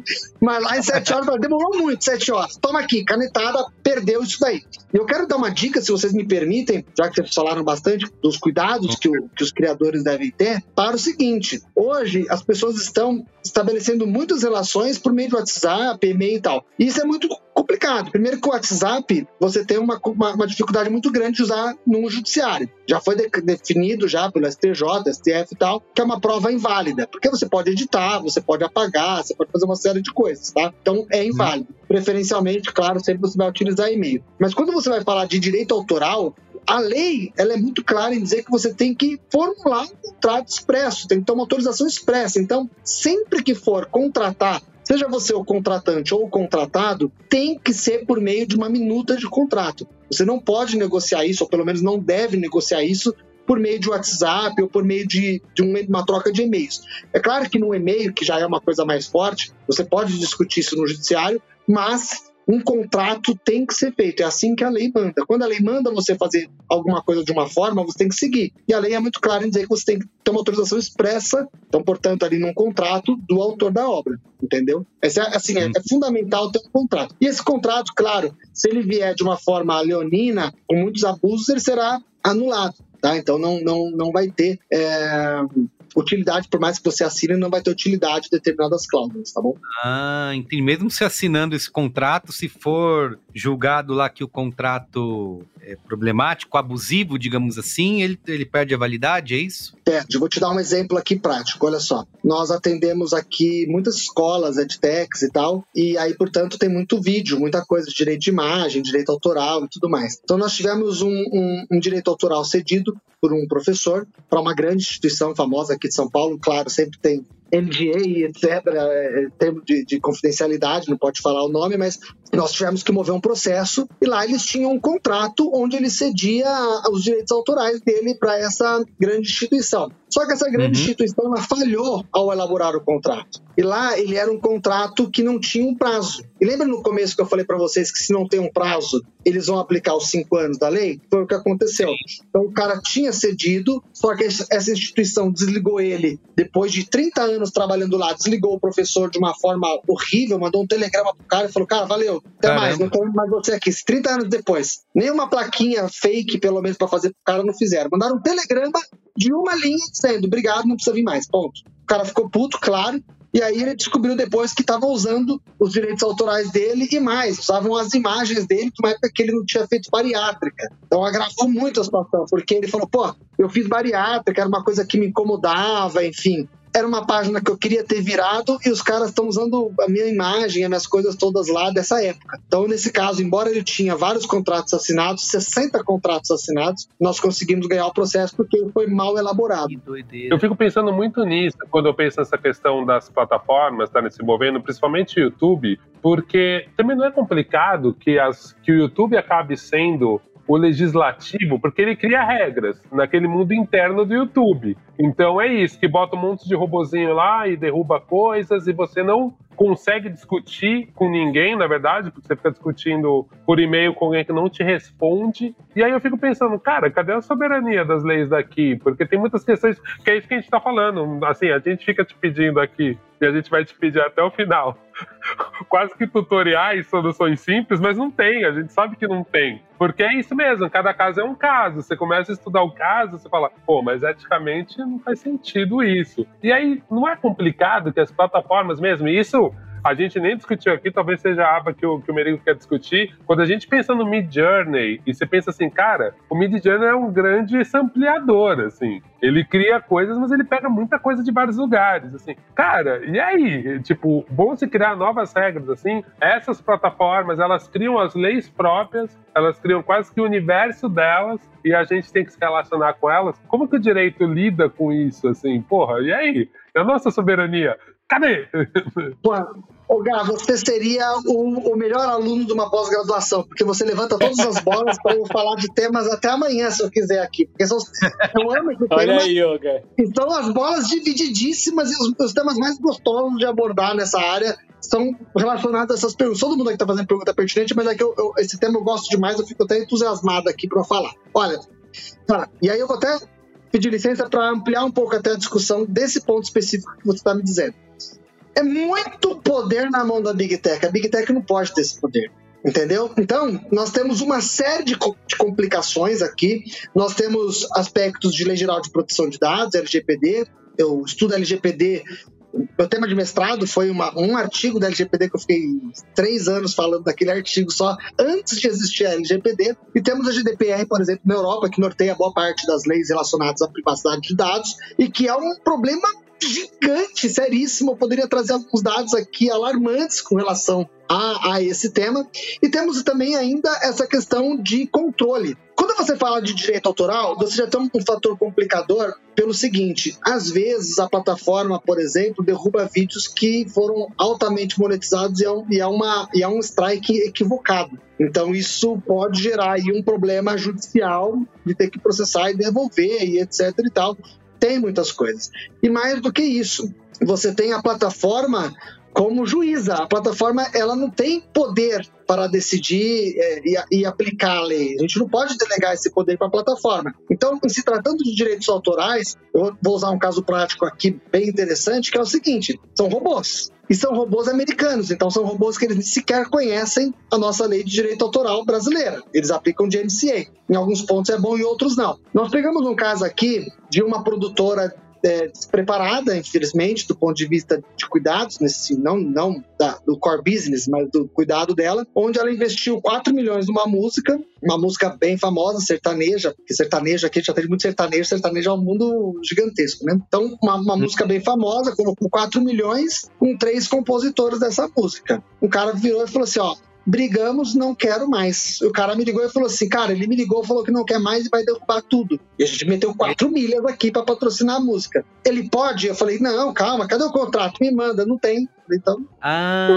Mas lá em sete horas, demorou muito, sete horas. Toma aqui, canetada, perdeu isso daí. Eu quero dar uma dica, se vocês me permitem, já que vocês falaram bastante dos cuidados que, o, que os criadores devem ter, para o seguinte: hoje as pessoas estão estabelecendo muitas relações por meio de WhatsApp, e-mail e tal. E isso é muito complicado. Primeiro que o WhatsApp, você tem uma, uma, uma dificuldade muito grande de usar no judiciário. Já foi de, definido já pelo STJ, STF e tal, que é uma prova inválida. Porque você pode editar, você pode apagar, você pode fazer uma série de coisas, tá? Então é inválido. Preferencialmente, claro, sempre você vai utilizar e-mail. Mas quando você vai falar de direito autoral, a lei ela é muito clara em dizer que você tem que formular um contrato expresso, tem que ter uma autorização expressa. Então, sempre que for contratar seja você o contratante ou o contratado, tem que ser por meio de uma minuta de contrato. Você não pode negociar isso, ou pelo menos não deve negociar isso, por meio de WhatsApp ou por meio de, de uma troca de e-mails. É claro que no e-mail, que já é uma coisa mais forte, você pode discutir isso no judiciário, mas um contrato tem que ser feito. É assim que a lei manda. Quando a lei manda você fazer alguma coisa de uma forma, você tem que seguir. E a lei é muito clara em dizer que você tem que ter uma autorização expressa, então, portanto, ali num contrato do autor da obra, entendeu? É, assim, é, é fundamental ter um contrato. E esse contrato, claro, se ele vier de uma forma leonina, com muitos abusos, ele será anulado. Tá? Então não, não, não vai ter é, utilidade, por mais que você assine, não vai ter utilidade de determinadas cláusulas, tá bom? Ah, entendi. Mesmo se assinando esse contrato, se for julgado lá que o contrato é problemático, abusivo, digamos assim, ele, ele perde a validade, é isso? Perde. Vou te dar um exemplo aqui prático, olha só. Nós atendemos aqui muitas escolas, edtechs e tal, e aí, portanto, tem muito vídeo, muita coisa de direito de imagem, direito autoral e tudo mais. Então, nós tivemos um, um, um direito autoral cedido por um professor para uma grande instituição famosa aqui de São Paulo, claro, sempre tem NDA, etc., é, termo de, de, confidencialidade, não pode falar o nome, mas nós tivemos que mover um processo e lá eles tinham um contrato onde ele cedia os direitos autorais dele para essa grande instituição. Só que essa grande uhum. instituição ela falhou ao elaborar o contrato. E lá ele era um contrato que não tinha um prazo. E lembra no começo que eu falei para vocês que se não tem um prazo, eles vão aplicar os cinco anos da lei? Foi o que aconteceu. Então o cara tinha cedido, só que essa instituição desligou ele depois de 30 anos trabalhando lá, desligou o professor de uma forma horrível, mandou um telegrama pro cara e falou: Cara, valeu, até Caramba. mais, não quero mais você aqui. 30 anos depois, nenhuma plaquinha fake, pelo menos, para fazer pro cara não fizeram. Mandaram um telegrama de uma linha dizendo: Obrigado, não precisa vir mais. Ponto. O cara ficou puto, claro E aí ele descobriu depois que estavam usando os direitos autorais dele e mais, usavam as imagens dele, uma época que ele não tinha feito bariátrica. Então agravou muito a situação, porque ele falou, pô, eu fiz bariátrica, era uma coisa que me incomodava, enfim era uma página que eu queria ter virado e os caras estão usando a minha imagem, as minhas coisas todas lá dessa época. Então, nesse caso, embora ele tinha vários contratos assinados, 60 contratos assinados, nós conseguimos ganhar o processo porque ele foi mal elaborado. Que doideira. Eu fico pensando muito nisso quando eu penso nessa questão das plataformas estarem tá, se movendo, principalmente o YouTube, porque também não é complicado que, as, que o YouTube acabe sendo o legislativo, porque ele cria regras naquele mundo interno do YouTube. Então é isso, que bota um monte de robozinho lá e derruba coisas e você não consegue discutir com ninguém, na verdade, porque você fica discutindo por e-mail com alguém que não te responde. E aí eu fico pensando, cara, cadê a soberania das leis daqui? Porque tem muitas questões, que é isso que a gente está falando. Assim, a gente fica te pedindo aqui e a gente vai te pedir até o final. Quase que tutoriais, soluções simples, mas não tem, a gente sabe que não tem. Porque é isso mesmo, cada caso é um caso. Você começa a estudar o caso, você fala, pô, mas eticamente não faz sentido isso. E aí não é complicado que as plataformas mesmo, isso a gente nem discutiu aqui, talvez seja a aba que o, que o Merigo quer discutir. Quando a gente pensa no Mid Journey, e você pensa assim, cara, o Mid Journey é um grande sampleador, assim. Ele cria coisas, mas ele pega muita coisa de vários lugares, assim. Cara, e aí? Tipo, bom se criar novas regras, assim. Essas plataformas, elas criam as leis próprias, elas criam quase que o universo delas, e a gente tem que se relacionar com elas. Como que o direito lida com isso, assim? Porra, e aí? É a nossa soberania. Cadê? Pô, Ô, Gá, você seria o, o melhor aluno de uma pós-graduação, porque você levanta todas as bolas para eu falar de temas até amanhã, se eu quiser aqui. Porque são, eu amo esse Olha tema. aí, Yoga. Então, as bolas divididíssimas e os, os temas mais gostosos de abordar nessa área são relacionados a essas perguntas. Todo mundo aqui está fazendo pergunta pertinente, mas é que eu, eu, esse tema eu gosto demais, eu fico até entusiasmado aqui para falar. Olha, tá, e aí eu vou até pedir licença para ampliar um pouco até a discussão desse ponto específico que você está me dizendo. É muito poder na mão da Big Tech. A Big Tech não pode ter esse poder. Entendeu? Então, nós temos uma série de, complicações aqui. Nós temos aspectos de Lei Geral de Proteção de Dados, LGPD. Eu estudo LGPD. Meu tema de mestrado foi uma, um artigo da LGPD que eu fiquei três anos falando daquele artigo só antes de existir a LGPD. E temos a GDPR, por exemplo, na Europa, que norteia boa parte das leis relacionadas à privacidade de dados e que é um problema gigante, seríssimo. Eu poderia trazer alguns dados aqui alarmantes com relação a, a, esse tema. E temos também ainda essa questão de controle. Quando você fala de direito autoral, você já tem um fator complicador pelo seguinte: às vezes a plataforma, por exemplo, derruba vídeos que foram altamente monetizados e é um, e é uma, e é um strike equivocado. Então isso pode gerar aí um problema judicial de ter que processar e devolver e etc e tal tem muitas coisas. E mais do que isso, você tem a plataforma como juíza. A plataforma ela não tem poder para decidir é, e, e, aplicar a lei. A gente não pode delegar esse poder para a plataforma. Então, em se tratando de direitos autorais, eu vou usar um caso prático aqui bem interessante, que é o seguinte: são robôs. E são robôs americanos, então são robôs que eles sequer conhecem a nossa lei de direito autoral brasileira. Eles aplicam de NCA. Em alguns pontos é bom, em outros não. Nós pegamos um caso aqui de uma produtora é, despreparada, infelizmente, do ponto de vista de cuidados, nesse, não, não da, do core business, mas do cuidado dela, onde ela investiu 4 milhões numa música, uma música bem famosa, sertaneja, porque sertaneja aqui já tem muito sertanejo, sertanejo é um mundo gigantesco, né? Então, uma, uma uhum. música bem famosa, colocou 4 milhões com três compositores dessa música. Um cara virou e falou assim: ó, brigamos, não quero mais. O cara me ligou e falou assim, cara, ele me ligou, falou que não quer mais e vai derrubar tudo. E a gente meteu quatro milhas aqui para patrocinar a música. Ele pode? Eu falei, não, calma, cadê o contrato? Me manda, não tem. Então, ah,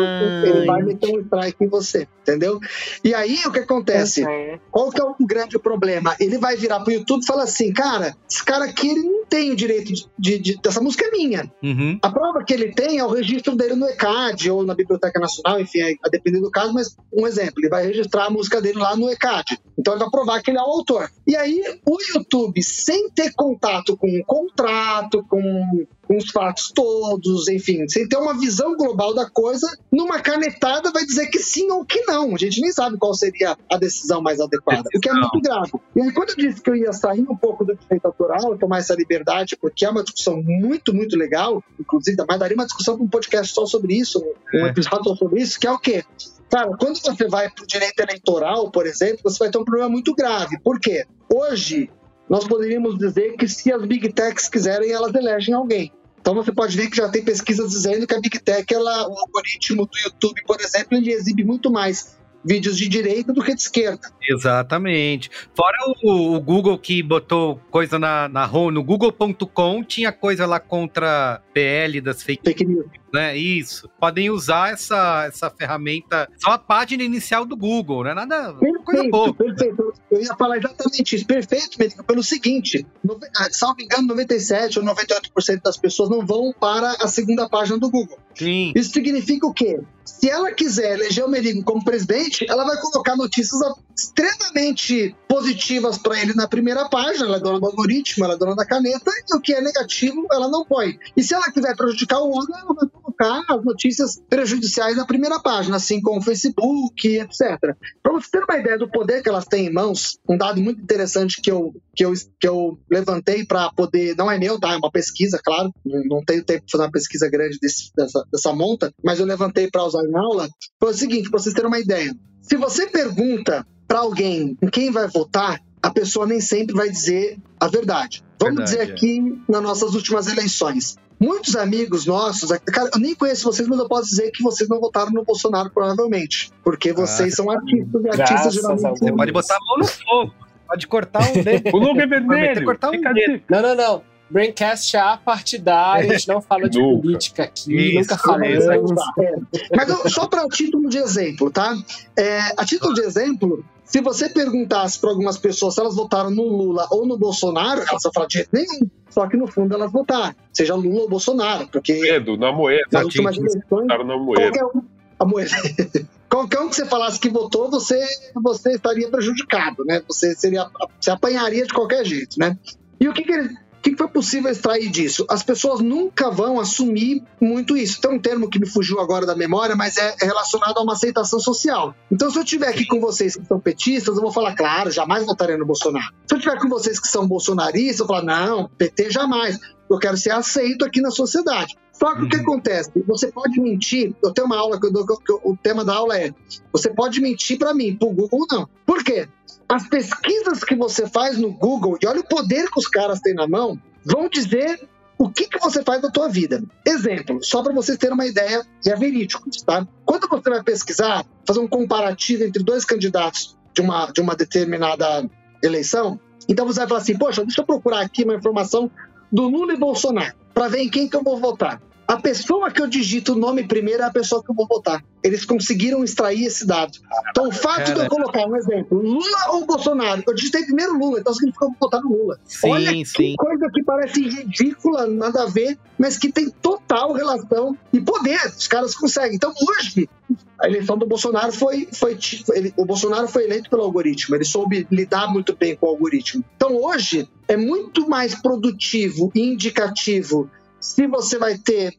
ele vai meter um strike em você, entendeu? E aí, o que acontece? Qual que é o grande problema? Ele vai virar pro YouTube e falar assim, cara, esse cara aqui, ele não tem o direito de... de, de dessa música é minha. Uhum. A prova que ele tem é o registro dele no ECAD ou na Biblioteca Nacional, enfim, a depender do caso, mas um exemplo, ele vai registrar a música dele lá no ECAD. Então ele vai provar que ele é o autor. E aí, o YouTube, sem ter contato com um contrato, com com os fatos todos, enfim, sem ter uma visão global da coisa, numa canetada vai dizer que sim ou que não. A gente nem sabe qual seria a decisão mais adequada, o que é muito grave. E aí, quando eu disse que eu ia sair um pouco do direito autoral, tomar essa liberdade, porque é uma discussão muito, muito legal, inclusive, mais daria uma discussão para um podcast só sobre isso, um É. episódio só sobre isso, que é o quê? Cara, quando você vai para o direito eleitoral, por exemplo, você vai ter um problema muito grave. Por quê? Hoje, nós poderíamos dizer que se as big techs quiserem, elas elegem alguém. Então você pode ver que já tem pesquisas dizendo que a big tech, ela, o algoritmo do YouTube, por exemplo, ele exibe muito mais vídeos de direita do que de esquerda. Exatamente. Fora o, o Google que botou coisa na, na home, no google.com tinha coisa lá contra PL das fake Fake news. né? Isso. Podem usar essa, essa ferramenta, só a página inicial do Google, né? Nada, coisa Perfeito, boa. perfeito. Eu ia falar exatamente isso. Perfeito, Medico, pelo seguinte: nove- ah, salvo engano, 97 ou 98% das pessoas não vão para a segunda página do Google. Sim. Isso significa o quê? Se ela quiser eleger o Merigo como presidente, ela vai colocar notícias extremamente positivas para ele na primeira página. Ela é dona do algoritmo, ela é dona da caneta, e o que é negativo, ela não põe. E se ela quiser prejudicar o outro, ela vai colocar as notícias prejudiciais na primeira página, assim como o Facebook, etc. Para você ter uma ideia do poder que elas têm em mãos, um dado muito interessante que eu, que eu, que eu levantei para poder. Não é meu, tá? É uma pesquisa, claro. Não, tenho tempo de fazer uma pesquisa grande desse- dessa, dessa monta, mas eu levantei para usar em aula. Foi o seguinte, para vocês terem uma ideia. Se você pergunta para alguém em quem vai votar, a pessoa nem sempre vai dizer a verdade. Vamos Verdade, dizer é. aqui nas nossas últimas eleições. Muitos amigos nossos, cara, eu nem conheço vocês, mas eu posso dizer que vocês não votaram no Bolsonaro, provavelmente. Porque vocês são artistas e artistas geralmente. Você pode botar a mão no fogo. Pode cortar um dedo. O Luke é vermelho. cortar um dedo. Não, não, não. Braincast é apartidário, a gente não fala de Nunca. política aqui, Isso, nunca falamos. isso. É. Mas eu- só para título de exemplo, tá? É, a título de exemplo, se você perguntasse para algumas pessoas se elas votaram no Lula ou no Bolsonaro, elas vão falar de jeito nenhum. Só que no fundo elas votaram, seja Lula ou Bolsonaro, porque Moedo, na moeda. nas últimas eleições, na moeda. qualquer um, a moeda. Qualquer um que você falasse que votou, você, você estaria prejudicado, né? Você seria, você apanharia de qualquer jeito, né? E o que, que, ele- o que que foi possível extrair disso? As pessoas nunca vão assumir muito isso. Tem um termo que me fugiu agora da memória, mas é relacionado a uma aceitação social. Então, se eu estiver aqui com vocês que são petistas, eu vou falar, claro, jamais votarei no Bolsonaro. Se eu estiver com vocês que são bolsonaristas, eu vou falar, não, PT jamais. Eu quero ser aceito aqui na sociedade. Só que o que acontece? Você pode mentir. Eu tenho uma aula que eu dou, que eu- o tema da aula é: você pode mentir para mim, para o Google não. Por quê? As pesquisas que você faz no Google, e olha o poder que os caras têm na mão, vão dizer o que, que você faz da tua vida. Exemplo, só para vocês terem uma ideia, e é verídico, tá? Quando você vai pesquisar, fazer um comparativo entre dois candidatos de uma, de uma determinada eleição, então você vai falar assim, poxa, deixa eu procurar aqui uma informação do Lula e Bolsonaro, para ver em quem que eu vou votar. A pessoa que eu digito o nome primeiro é a pessoa que eu vou votar. Eles conseguiram extrair esse dado. Então, o fato de eu Cara. colocar um exemplo, Lula ou Bolsonaro, eu digitei primeiro Lula, então significa que eu vou votar no Lula. Olha Sim, que sim. coisa que parece ridícula, nada a ver, mas que tem total relação e poder. Os caras conseguem. Então, hoje, a eleição do Bolsonaro foi. foi ele- o Bolsonaro foi eleito pelo algoritmo, ele soube lidar muito bem com o algoritmo. Então, hoje, é muito mais produtivo e indicativo se você vai ter.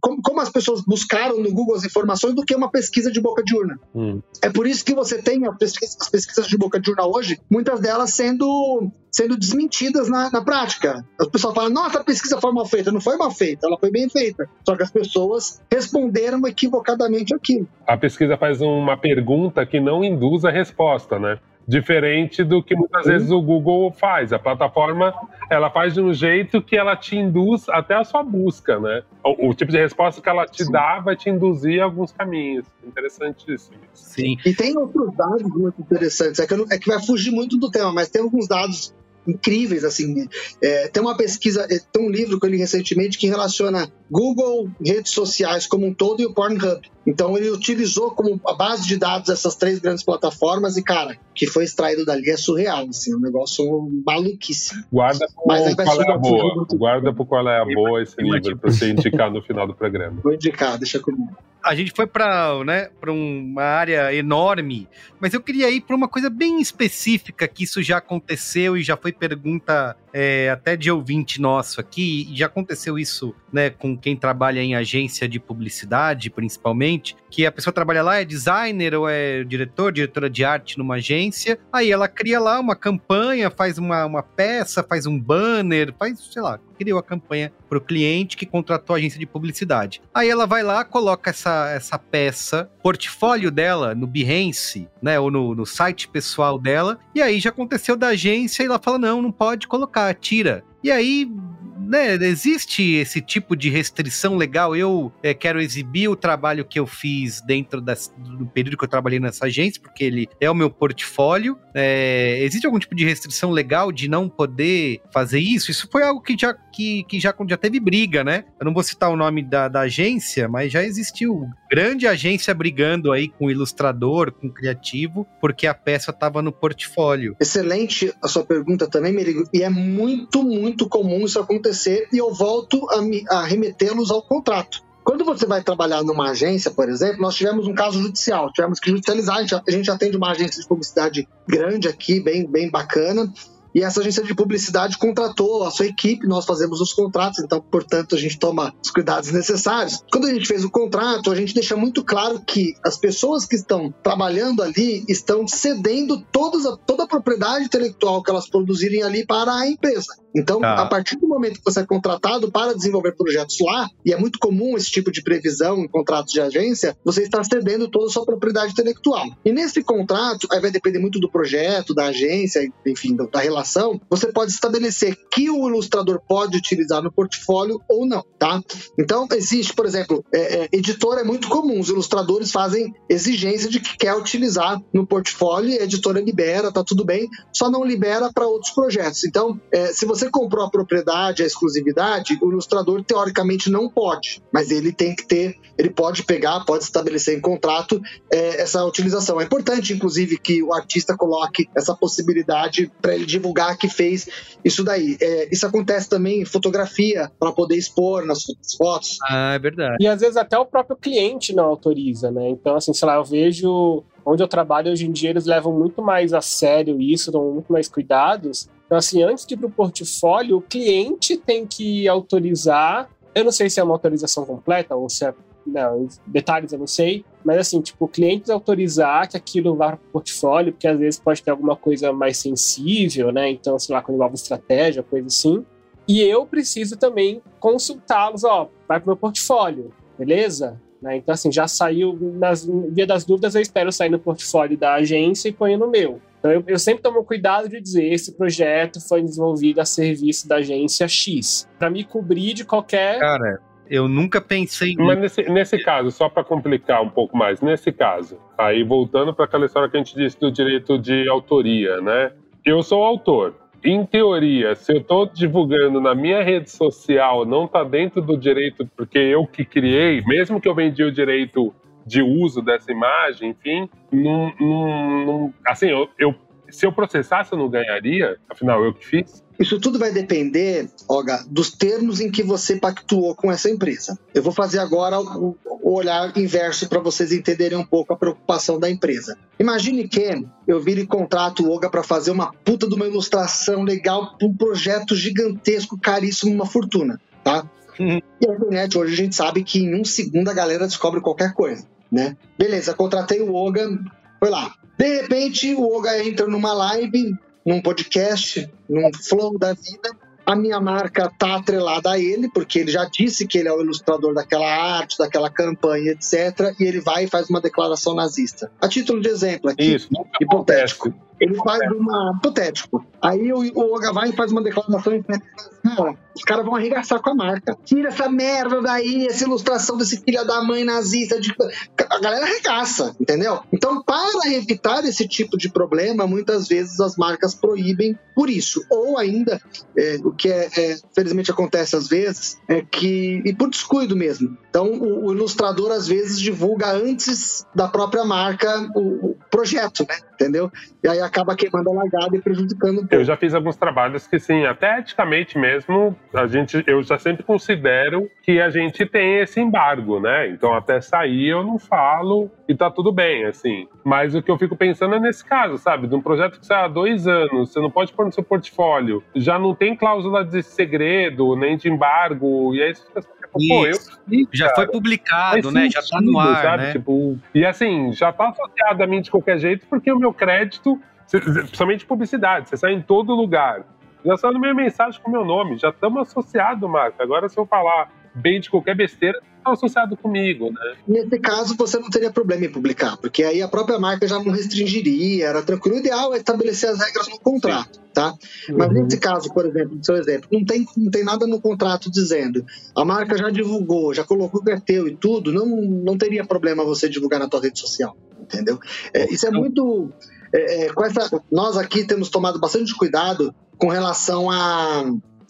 Como, como as pessoas buscaram no Google as informações do que uma pesquisa de boca de urna. Hum. É por isso que você tem as pesquisas, as pesquisas de boca de urna hoje, muitas delas sendo, sendo desmentidas na, na prática. O pessoal fala, nossa, a pesquisa foi mal feita. Não foi mal feita, ela foi bem feita. Só que as pessoas responderam equivocadamente aquilo. A pesquisa faz uma pergunta que não induz a resposta, né? Diferente do que muitas Sim. vezes o Google faz. A plataforma ela faz de um jeito que ela te induz até a sua busca, né? O, o tipo de resposta que ela te Sim. dá vai te induzir a alguns caminhos. Interessantíssimo. isso. Sim. E tem outros dados muito interessantes. É que, eu não- é que vai fugir muito do tema, mas tem alguns dados incríveis, assim. É, tem uma pesquisa, é, tem um livro que eu li recentemente que relaciona Google, redes sociais como um todo e o Pornhub. Então ele utilizou como a base de dados essas três grandes plataformas e, cara, o que foi extraído dali é surreal, assim, é um negócio maluquíssimo. Guarda Mas pro vai qual é a boa. Guarda pro qual é a boa esse livro pra você indicar no final do programa. Vou indicar, deixa comigo. A gente foi para né, uma área enorme, mas eu queria ir para uma coisa bem específica que isso já aconteceu e já foi pergunta é, até de ouvinte nosso aqui, já aconteceu isso né, com quem trabalha em agência de publicidade, principalmente, que a pessoa trabalha lá, é designer ou é diretor, diretora de arte numa agência, aí ela cria lá uma campanha, faz uma, uma peça, faz um banner, faz, sei lá, criou a campanha para o cliente que contratou a agência de publicidade. Aí ela vai lá, coloca essa, essa peça, portfólio dela no Behance, né, ou no, no site pessoal dela, e aí já aconteceu da agência e ela fala: não, não pode colocar, tira. E aí né, existe esse tipo de restrição legal. Eu é, quero exibir o trabalho que eu fiz dentro das, do período que eu trabalhei nessa agência, porque ele é o meu portfólio. É, existe algum tipo de restrição legal de não poder fazer isso? Isso foi algo que já, que, que já, já teve briga, né? Eu não vou citar o nome da, da agência, mas já existiu grande agência brigando aí com ilustrador, com criativo, porque a peça estava no portfólio. Excelente a sua pergunta também, Merigo. E é muito, muito comum isso acontecer e eu volto a, a remetê-los ao contrato. Quando você vai trabalhar numa agência, por exemplo, nós tivemos um caso judicial, tivemos que judicializar, a gente, a gente atende uma agência de publicidade grande aqui, bem, bem bacana, e essa agência de publicidade contratou a sua equipe, nós fazemos os contratos, então, portanto, a gente toma os cuidados necessários. Quando a gente fez o contrato, a gente deixa muito claro que as pessoas que estão trabalhando ali estão cedendo todas a, toda a propriedade intelectual que elas produzirem ali para a empresa. Então, tá. a partir do momento que você é contratado para desenvolver projetos lá, e é muito comum esse tipo de previsão em contratos de agência, você está cedendo toda a sua propriedade intelectual. E nesse contrato, aí vai depender muito do projeto, da agência, enfim, da relação, você pode estabelecer que o ilustrador pode utilizar no portfólio ou não, tá? Então, existe, por exemplo, é, é, editor é muito comum, os ilustradores fazem exigência de que quer utilizar no portfólio, a editora libera, tá tudo bem, só não libera para outros projetos. Então, é, se você comprou a propriedade, a exclusividade, o ilustrador teoricamente não pode, mas ele tem que ter, ele pode pegar, pode estabelecer em contrato é, essa utilização. É importante, inclusive, que o artista coloque essa possibilidade para ele divulgar que fez isso daí. É, isso acontece também em fotografia, para poder expor nas fotos. Ah, é verdade. E às vezes até o próprio cliente não autoriza, né? Então, assim, sei lá, eu vejo onde eu trabalho hoje em dia, eles levam muito mais a sério isso, dão muito mais cuidados. Então, assim, antes de ir para o portfólio, o cliente tem que autorizar. Eu não sei se é uma autorização completa ou se é. Não, detalhes eu não sei, mas assim, tipo, o cliente autorizar que aquilo vá para o portfólio, porque às vezes pode ter alguma coisa mais sensível, né? Então, sei lá, quando envolve estratégia, coisa assim. E eu preciso também consultá-los, ó, vai para o meu portfólio, beleza? Né? Então, assim, já saiu, nas via das dúvidas, eu espero sair no portfólio da agência e ponho no meu. Então, eu, eu, sempre tomo cuidado de dizer esse projeto foi desenvolvido a serviço da agência X, para me cobrir de qualquer. Cara, eu nunca pensei. Mas nesse, nesse caso, só para complicar um pouco mais, nesse caso, aí voltando para aquela história que a gente disse do direito de autoria, né? Eu sou autor. Em teoria, se eu estou divulgando na minha rede social, não está dentro do direito, porque eu que criei, mesmo que eu vendi o direito de uso dessa imagem, enfim, assim, eu, eu, se eu processasse eu não ganharia, afinal eu que fiz. Isso tudo vai depender, Olga, dos termos em que você pactuou com essa empresa. Eu vou fazer agora o, olhar inverso para vocês entenderem um pouco a preocupação da empresa. Imagine que eu vire contrato o Olga para fazer uma puta de uma ilustração legal para um projeto gigantesco, caríssimo, uma fortuna, tá? Uhum. E a internet hoje a gente sabe que em um segundo a galera descobre qualquer coisa né? Beleza, contratei o Oga, foi lá. De repente, o Oga entra numa live, num podcast, num flow da vida. A minha marca tá atrelada a ele, porque ele já disse que ele é o ilustrador daquela arte, daquela campanha, etc. E ele vai e faz uma declaração nazista. A título de exemplo aqui, Isso, hipotético. Ele faz uma. Hipotético. Aí o, o Oga vai e faz uma declaração e os caras vão arregaçar com a marca. Tira essa merda daí, essa ilustração desse filho da mãe nazista. De... A galera arregaça, entendeu? Então, para evitar esse tipo de problema, muitas vezes as marcas proíbem por isso. Ou ainda, é, o que é, é, felizmente acontece às vezes, é que. E por descuido mesmo. Então, o, o ilustrador às vezes divulga antes da própria marca o, o, projeto, né? Entendeu? E aí acaba queimando a largada e prejudicando um pouco. Eu já fiz alguns trabalhos que, sim, até eticamente mesmo, a gente, eu já sempre considero que a gente tem esse embargo, né? Então, até sair eu não falo e tá tudo bem, assim. Mas o que eu fico pensando é nesse caso, sabe? De um projeto que sai há dois anos, você não pode pôr no seu portfólio, já não tem cláusula de segredo, nem de embargo, e aí você fica Pô, eu já foi publicado, né? já tá no ar, sabe? né? Tipo, e assim, já tá associado a mim de qualquer jeito, porque o meu crédito, principalmente publicidade, você sai em todo lugar. Já sai no meio mensagem com o meu nome, já estamos associados, Marco. Agora, se eu falar bem de qualquer besteira, está associado comigo, né? Nesse caso, você não teria problema em publicar, porque aí a própria marca já não restringiria, era tranquilo. O ideal é estabelecer as regras no contrato, tá? Mas uhum. nesse caso, por exemplo, no seu exemplo, não tem, não tem nada no contrato dizendo a marca já divulgou, já colocou que é teu e tudo, não, não teria problema você divulgar na tua rede social, entendeu? É, isso é muito... É, é essa, nós aqui temos tomado bastante cuidado com relação a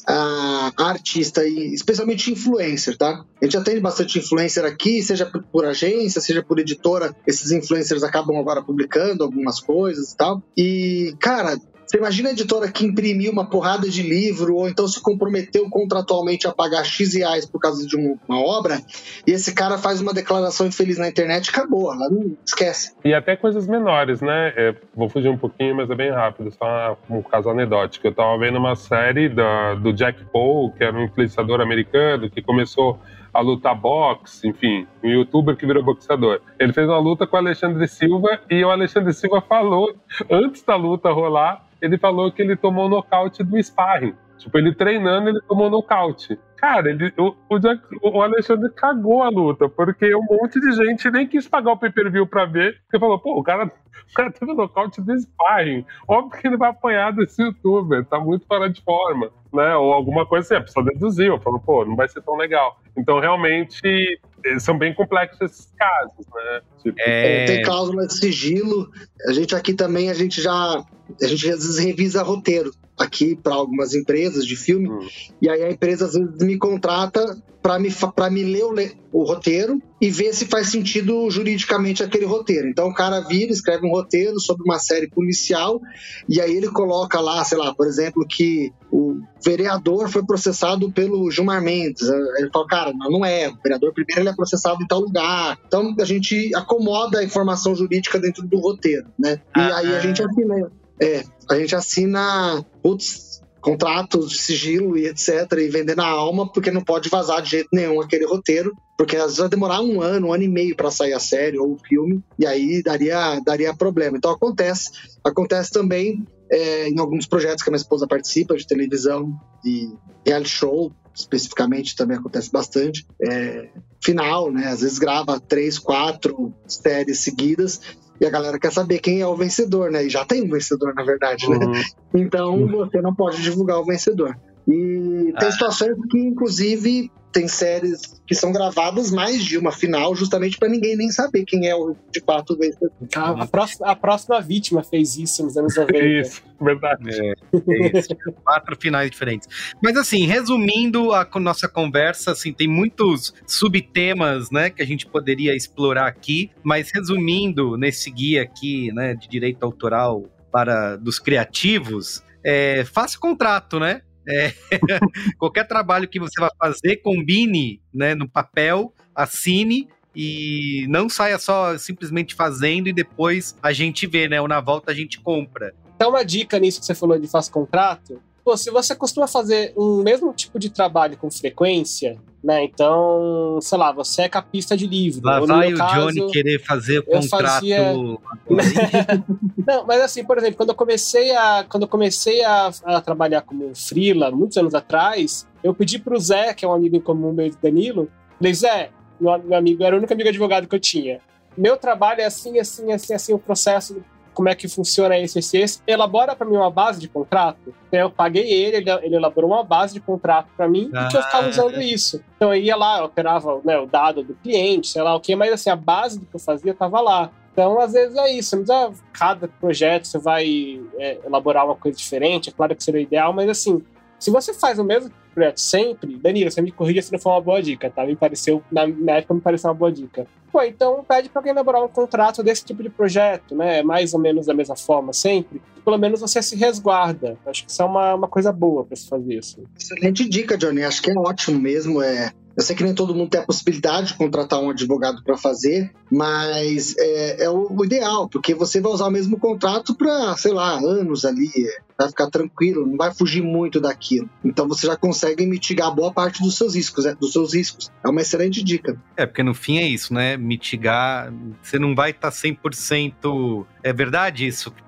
a, artista e especialmente influencer, tá? A gente tem bastante influencer aqui, seja por, por, agência, seja por editora. Esses influencers acabam agora publicando algumas coisas e tal. E, cara, você imagina a editora que imprimiu uma porrada de livro ou então se comprometeu contratualmente a pagar X reais por causa de uma obra e esse cara faz uma declaração infeliz na internet acabou, ela não esquece. E até coisas menores, né? É, vou fugir um pouquinho, mas é bem rápido, só um caso anedótico. Eu tava vendo uma série da, do Jack Paul, que era um influenciador americano que começou a lutar boxe, enfim, um youtuber que virou boxeador. Ele fez uma luta com o Alexandre Silva e o Alexandre Silva falou, antes da luta rolar, ele falou que ele tomou nocaute do sparring. Tipo, ele treinando, ele tomou nocaute. Cara, ele, o, o, Jack, o, Alexandre cagou a luta, porque um monte de gente nem quis pagar o pay-per-view pra ver, porque falou, pô, o cara, o cara teve nocaute do sparring. Óbvio que ele vai apanhar desse youtuber, tá muito fora de forma, né? Ou alguma coisa assim, a pessoa deduziu, falou, pô, não vai ser tão legal. Então, realmente, são bem complexos esses casos, né? Tipo, é... Tem cláusula de sigilo. A gente aqui também, a gente já a gente às vezes revisa roteiro aqui para algumas empresas de filme, hum. e aí a empresa às vezes me contrata para me, me ler o, o, roteiro e ver se faz sentido juridicamente aquele roteiro. Então o cara vira, escreve um roteiro sobre uma série policial, e aí ele coloca lá, sei lá, por exemplo, que o vereador foi processado pelo Gilmar Mendes. Ele fala, cara, não, é. O vereador primeiro ele é processado em tal lugar. Então a gente acomoda a informação jurídica dentro do roteiro, né? E ah, aí a gente assina é, a gente assina, putz, contratos de sigilo e etc. e vender na alma, porque não pode vazar de jeito nenhum aquele roteiro, porque às vezes vai demorar um ano, um ano e meio para sair a série ou o filme, e aí daria, daria problema. Então acontece. Acontece também é, em alguns projetos que a minha esposa participa, de televisão, de reality show, especificamente também acontece bastante. É, final, né? Às vezes grava três, quatro séries seguidas e a galera quer saber quem é o vencedor, né? E já tem um vencedor, na verdade, né? Uhum. Então você não pode divulgar o vencedor. E tem ah. situações que, inclusive, tem séries que são gravadas mais de uma final, justamente para ninguém nem saber quem é o de fato o vencedor. A, a, próxima, a próxima vítima fez isso nos anos 90. Isso, verdade. É, é isso, quatro finais diferentes. Mas assim, resumindo a nossa conversa, assim, tem muitos subtemas, né, que a gente poderia explorar aqui, mas resumindo nesse guia aqui, né, de direito autoral para dos criativos, é, faça contrato, né? É, qualquer trabalho que você vai fazer, combine né, no papel, assine e não saia só simplesmente fazendo e depois a gente vê, né? Ou na volta a gente compra. Então, uma dica nisso que você falou de faz contrato, pô, se você costuma fazer um mesmo tipo de trabalho com frequência, né? Então, sei lá, você é capista de livro. Lá vai o caso, Johnny querer fazer o contrato. Fazia... Não, mas assim, por exemplo, quando eu comecei a, quando eu comecei a, a trabalhar como freela, muitos anos atrás, eu pedi pro Zé, que é um amigo em comum meu de Danilo, falei, Zé, meu, meu amigo, era o único amigo advogado que eu tinha. Meu trabalho é assim, assim, assim, assim, o processo como é que funciona esse, esse. Elabora para mim uma base de contrato. Então, eu paguei ele, ele, elaborou uma base de contrato para mim ah, e que eu ficava usando isso. Então eu ia lá, eu operava né, o dado do cliente, sei lá o que, mas assim, a base do que eu fazia estava lá. Então, às vezes é isso. Não cada projeto você vai é, elaborar uma coisa diferente. É claro que seria ideal, mas assim, se você faz o mesmo projeto sempre, Danilo, você me corrija se não for uma boa dica, tá? Me pareceu, na, na época me pareceu uma boa dica. Pô, então pede para alguém elaborar um contrato desse tipo de projeto, né? Mais ou menos da mesma forma sempre. Pelo menos você se resguarda. Acho que isso é uma, uma coisa boa para se fazer isso. Excelente dica, Johnny. Acho que é ótimo mesmo. É, eu sei que nem todo mundo tem a possibilidade de contratar um advogado para fazer, mas é, é, o ideal, porque você vai usar o mesmo contrato para, sei lá, anos ali, vai ficar tranquilo, não vai fugir muito daquilo. Então você já consegue mitigar boa parte dos seus riscos, é, dos seus riscos. É uma excelente dica. É, porque no fim é isso, né? Mitigar, você não vai estar tá 100%. É verdade isso que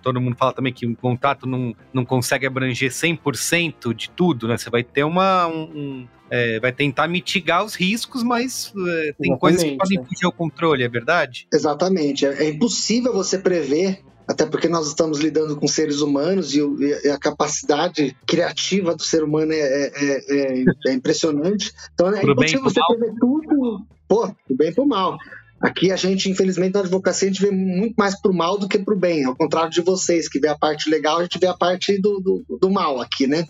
todo mundo fala também que um contrato não, não consegue abranger 100% de tudo, né? Você vai ter uma, um, é, vai tentar mitigar os riscos, mas é, tem coisas que podem é. fugir ao controle, é verdade? Exatamente. É, é, impossível você prever, até porque nós estamos lidando com seres humanos e, e a capacidade criativa do ser humano é, é, é impressionante. Então é pro impossível você mal. prever tudo, pô, do bem pro mal. Aqui a gente, infelizmente, na advocacia, a gente vê muito mais pro mal do que pro bem. Ao contrário de vocês, que vê a parte legal, a gente vê a parte do, do, do mal aqui, né?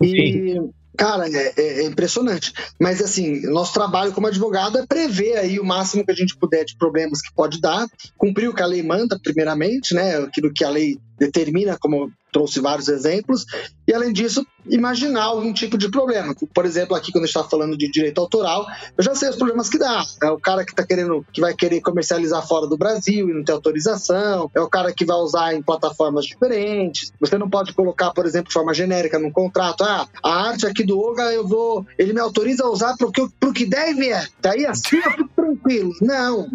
E, Cara, é, é, é, impressionante. Mas, assim, nosso trabalho como advogado é prever aí o máximo que a gente puder de problemas que pode dar, cumprir o que a lei manda, primeiramente, né? Aquilo que a lei determina, como trouxe vários exemplos, e além disso, imaginar algum tipo de problema. Por exemplo, aqui quando a gente está falando de direito autoral, eu já sei os problemas que dá. É o cara que tá querendo, que vai querer comercializar fora do Brasil e não tem autorização, é o cara que vai usar em plataformas diferentes. Você não pode colocar, por exemplo, de forma genérica num contrato, ah, a arte aqui do Olga eu vou, ele me autoriza a usar porque pro que deve é. Daí assim eu fico tranquilo. Não.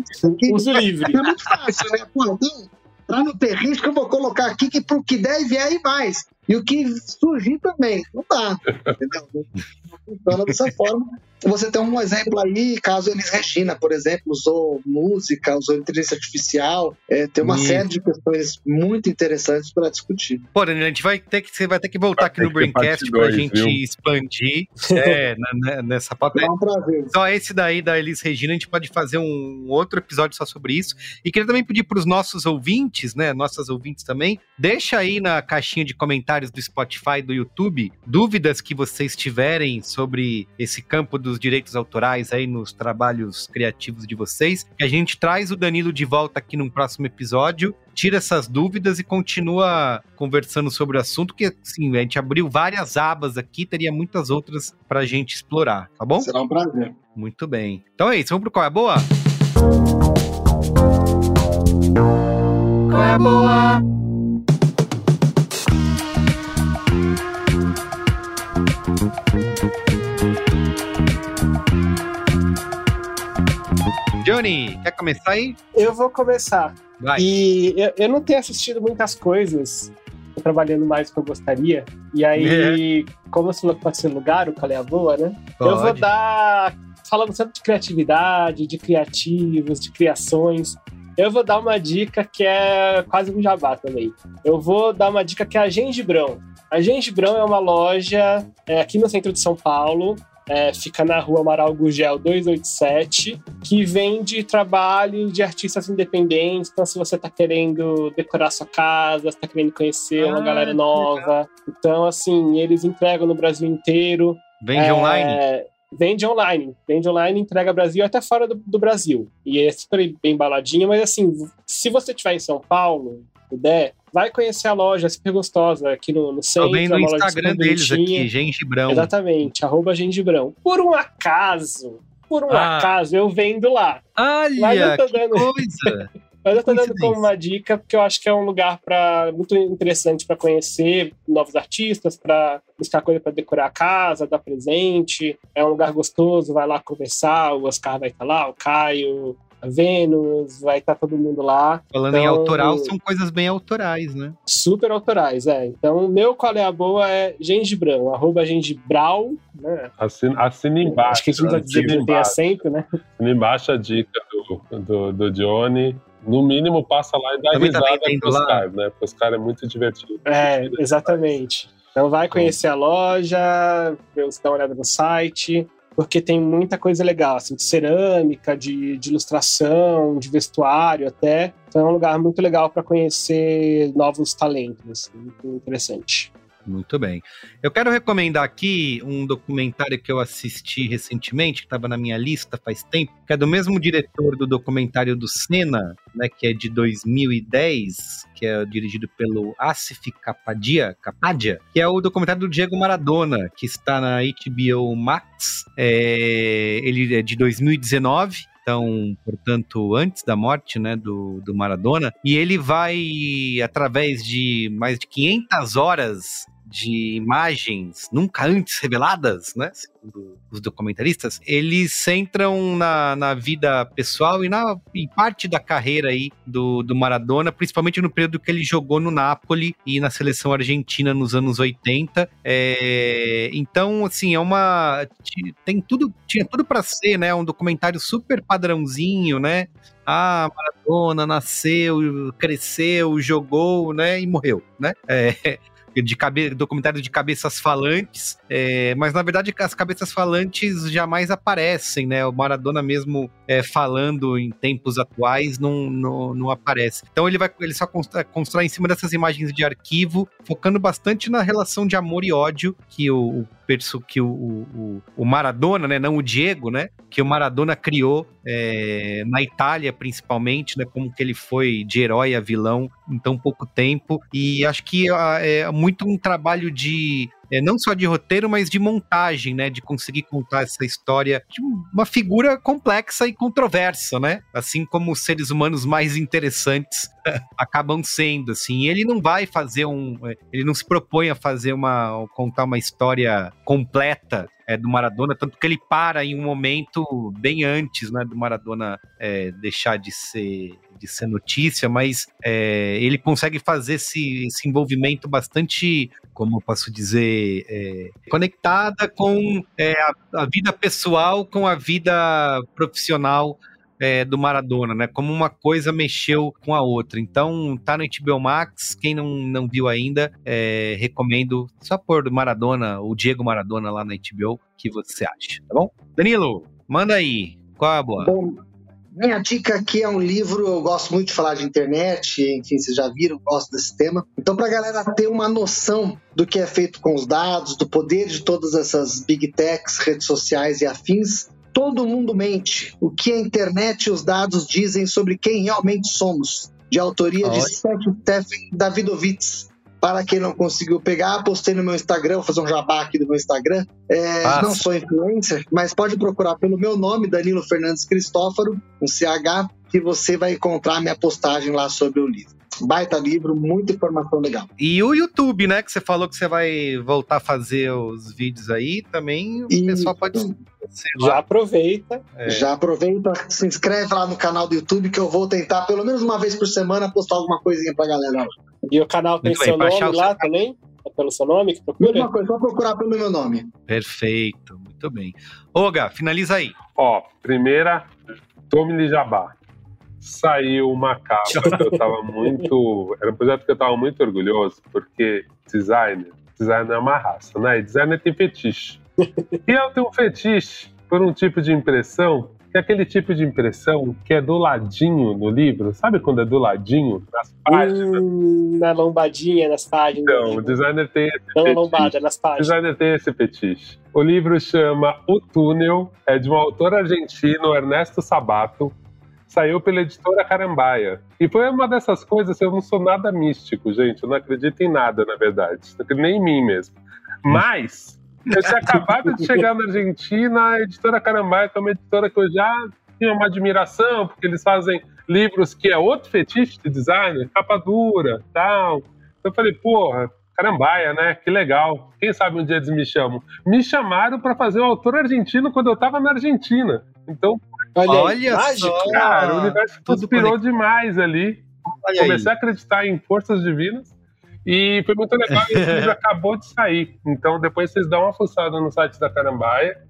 Uso livre. É muito fácil, né? Pô, então, Para não ter risco, eu vou colocar aqui que pro que deve é e mais. E o que surgir também. Não dá. Entendeu? Não funciona dessa forma. Você tem um exemplo aí, caso Elis Regina, por exemplo, usou música, usou inteligência artificial, é, tem uma série de questões muito interessantes para discutir. Pô, Daniel, a gente vai ter que, você vai ter que voltar vai aqui no Braincast para a gente viu? expandir é, na, nessa pauta. É um prazer. Só esse daí da Elis Regina, a gente pode fazer um outro episódio só sobre isso. E queria também pedir para os nossos ouvintes, né, nossas ouvintes também, deixa aí na caixinha de comentários do Spotify, do YouTube, dúvidas que vocês tiverem sobre esse campo dos direitos autorais aí nos trabalhos criativos de vocês. A gente traz o Danilo de volta aqui num próximo episódio, tira essas dúvidas e continua conversando sobre o assunto, que assim, a gente abriu várias abas aqui, teria muitas outras pra gente explorar, tá bom? Será um prazer. Muito bem. Então é isso, vamos pro Qual é a Boa? Qual é a Boa? Johnny, quer começar aí? Eu vou começar. Vai. E eu, eu não tenho assistido muitas coisas, tô trabalhando mais do que eu gostaria. E aí, é. como você pode ser lugar, o qual é a boa, né? Pode. Eu vou dar. Falando sempre de criatividade, de criativos, de criações. Eu vou dar uma dica que é quase um jabá também. Eu vou dar uma dica que é a Gengibrão. A Gengibrão é uma loja é, aqui no centro de São Paulo é, fica na rua Amaral Gugel 287, que vende trabalhos de artistas independentes. Então, se você está querendo decorar sua casa, está querendo conhecer ah, uma galera nova. Então, assim, eles entregam no Brasil inteiro. Vende é, online? Vende online. Vende online, entrega Brasil até fora do, do Brasil. E é super bem baladinho, mas assim, se você estiver em São Paulo, puder, vai conhecer a loja, é super gostosa, aqui no, no centro. Tô vendo o Instagram deles aqui, Gengibrão. Exatamente, arroba Gengibrão. Por um acaso, por um ah. acaso, eu vendo lá. Olha, Mas eu tô dando... coisa! Mas eu tô dando como uma dica, porque eu acho que é um lugar pra, muito interessante para conhecer novos artistas, para buscar coisa para decorar a casa, dar presente. É um lugar gostoso, vai lá conversar, o Oscar vai estar tá lá, o Caio, Vênus, vai estar tá todo mundo lá. Falando então, em autoral, são coisas bem autorais, né? Super autorais, é. Então, meu qual é a boa é gengibrão, arroba gengibral, né? Assina, assina embaixo. Acho que a gente precisa dizer que tem acento, né? Assina embaixo a dica do, do, do Johnny. No mínimo, passa lá e dá Também tá risada tá pros caras, né? Porque os caras é muito divertido. É, exatamente. Então vai conhecer a loja, dar uma olhada no site porque tem muita coisa legal, assim, de cerâmica, de, de ilustração, de vestuário até. Então é um lugar muito legal para conhecer novos talentos, assim, muito interessante. Muito bem. Eu quero recomendar aqui um documentário que eu assisti recentemente, que estava na minha lista faz tempo, que é do mesmo diretor do documentário do Senna, né, que é de 2010, que é dirigido pelo Asif Kapadia, Kapadia, que é o documentário do Diego Maradona, que está na HBO Max. É, ele é de 2019 então, portanto, antes da morte né, do, do Maradona. E ele vai, através de mais de 500 horas de imagens nunca antes reveladas, né? Segundo os documentaristas, eles centram na, na vida pessoal e na em parte da carreira aí do, do Maradona, principalmente no período que ele jogou no Napoli e na seleção argentina nos anos 80. É, então, assim, é uma. Tem tudo, tinha tudo para ser, né? Um documentário super padrãozinho, né? Ah, Maradona nasceu, cresceu, jogou, né? E morreu, né? É, de cabe documentário de cabeças falantes, é, mas na verdade as cabeças falantes jamais aparecem, né? O Maradona mesmo é, falando em tempos atuais não, não, não, aparece. Então ele vai ele só constrói, em cima dessas imagens de arquivo, focando bastante na relação de amor e ódio que o, que o, o, o, Maradona, né, não o Diego, né, que o Maradona criou é, na Itália, principalmente, né, como que ele foi de herói a vilão em tão pouco tempo. E acho que é muito um trabalho de é, não só de roteiro, mas de montagem, né? De conseguir contar essa história de uma figura complexa e controversa, né? Assim como os seres humanos mais interessantes acabam sendo, assim. ele não vai fazer um... É, ele não se propõe a fazer uma... contar uma história completa é, do Maradona, tanto que ele para em um momento bem antes né, do Maradona é, deixar de ser, de ser notícia, mas é, ele consegue fazer esse, esse envolvimento bastante, como eu posso dizer, é, conectada com é, a, a vida pessoal, com a vida profissional é, do Maradona, né? Como uma coisa mexeu com a outra. Então, tá no HBO Max. Quem não, não viu ainda, é, recomendo só por Maradona, o Diego Maradona lá na HBO, que você acha, tá bom? Danilo, manda aí. Qual é a boa? Bom, minha dica aqui é um livro, eu gosto muito de falar de internet, enfim, vocês já viram, gosto desse tema. Então, para a galera ter uma noção do que é feito com os dados, do poder de todas essas big techs, redes sociais e afins, Todo mundo mente. O que a internet e os dados dizem sobre quem realmente somos. De autoria de Stephen Davidovitz. Para quem não conseguiu pegar, postei no meu Instagram, vou fazer um jabá aqui do meu Instagram. É, não sou influencer, mas pode procurar pelo meu nome, Danilo Fernandes Cristófaro, um CH, que você vai encontrar minha postagem lá sobre o livro. Baita livro, muita informação legal. E o YouTube, né? Que você falou que você vai voltar a fazer os vídeos aí também. O e... pessoal pode. Já aproveita. É. Já aproveita, se inscreve lá no canal do YouTube que eu vou tentar pelo menos uma vez por semana postar alguma coisinha pra galera. E o canal tem Muito seu bem, nome lá seu... também? É pelo seu nome que procura? Mesma coisa, só procurar pelo meu nome. Perfeito, muito bem. Olga, finaliza aí. Ó, primeira, tome Jabá saiu uma capa que eu tava muito. Era um projeto que eu tava muito orgulhoso, porque designer, designer é uma raça, né? E designer tem fetiche. E eu tenho um fetiche por um tipo de impressão, que é aquele tipo de impressão que é do ladinho no livro. Sabe quando é do ladinho, nas páginas? Hum, na lombadinha, nas páginas. Então, o designer tem esse Não lombada, nas páginas. O designer tem esse fetiche. O livro chama O Túnel, é de um autor argentino, Ernesto Sabato saiu pela editora Carambaia. E foi uma dessas coisas, eu não sou nada místico, gente, eu não acredito em nada, na verdade, nem em mim mesmo. Mas, eu tinha acabado de chegar na Argentina, a editora Carambaia, que é uma editora que eu já tinha uma admiração, porque eles fazem livros que é outro fetiche de design, capa dura, tal. Eu falei, porra, Carambaia, né? Que legal. Quem sabe um dia eles me chamam. Me chamaram para fazer o autor argentino quando eu estava na Argentina. Então, olha, olha só, cara, o universo conspirou demais ali. Olha Comecei aí. a acreditar em forças divinas. E foi muito legal, e esse livro acabou de sair. Então depois vocês dão uma fuçada no site da Carambaia.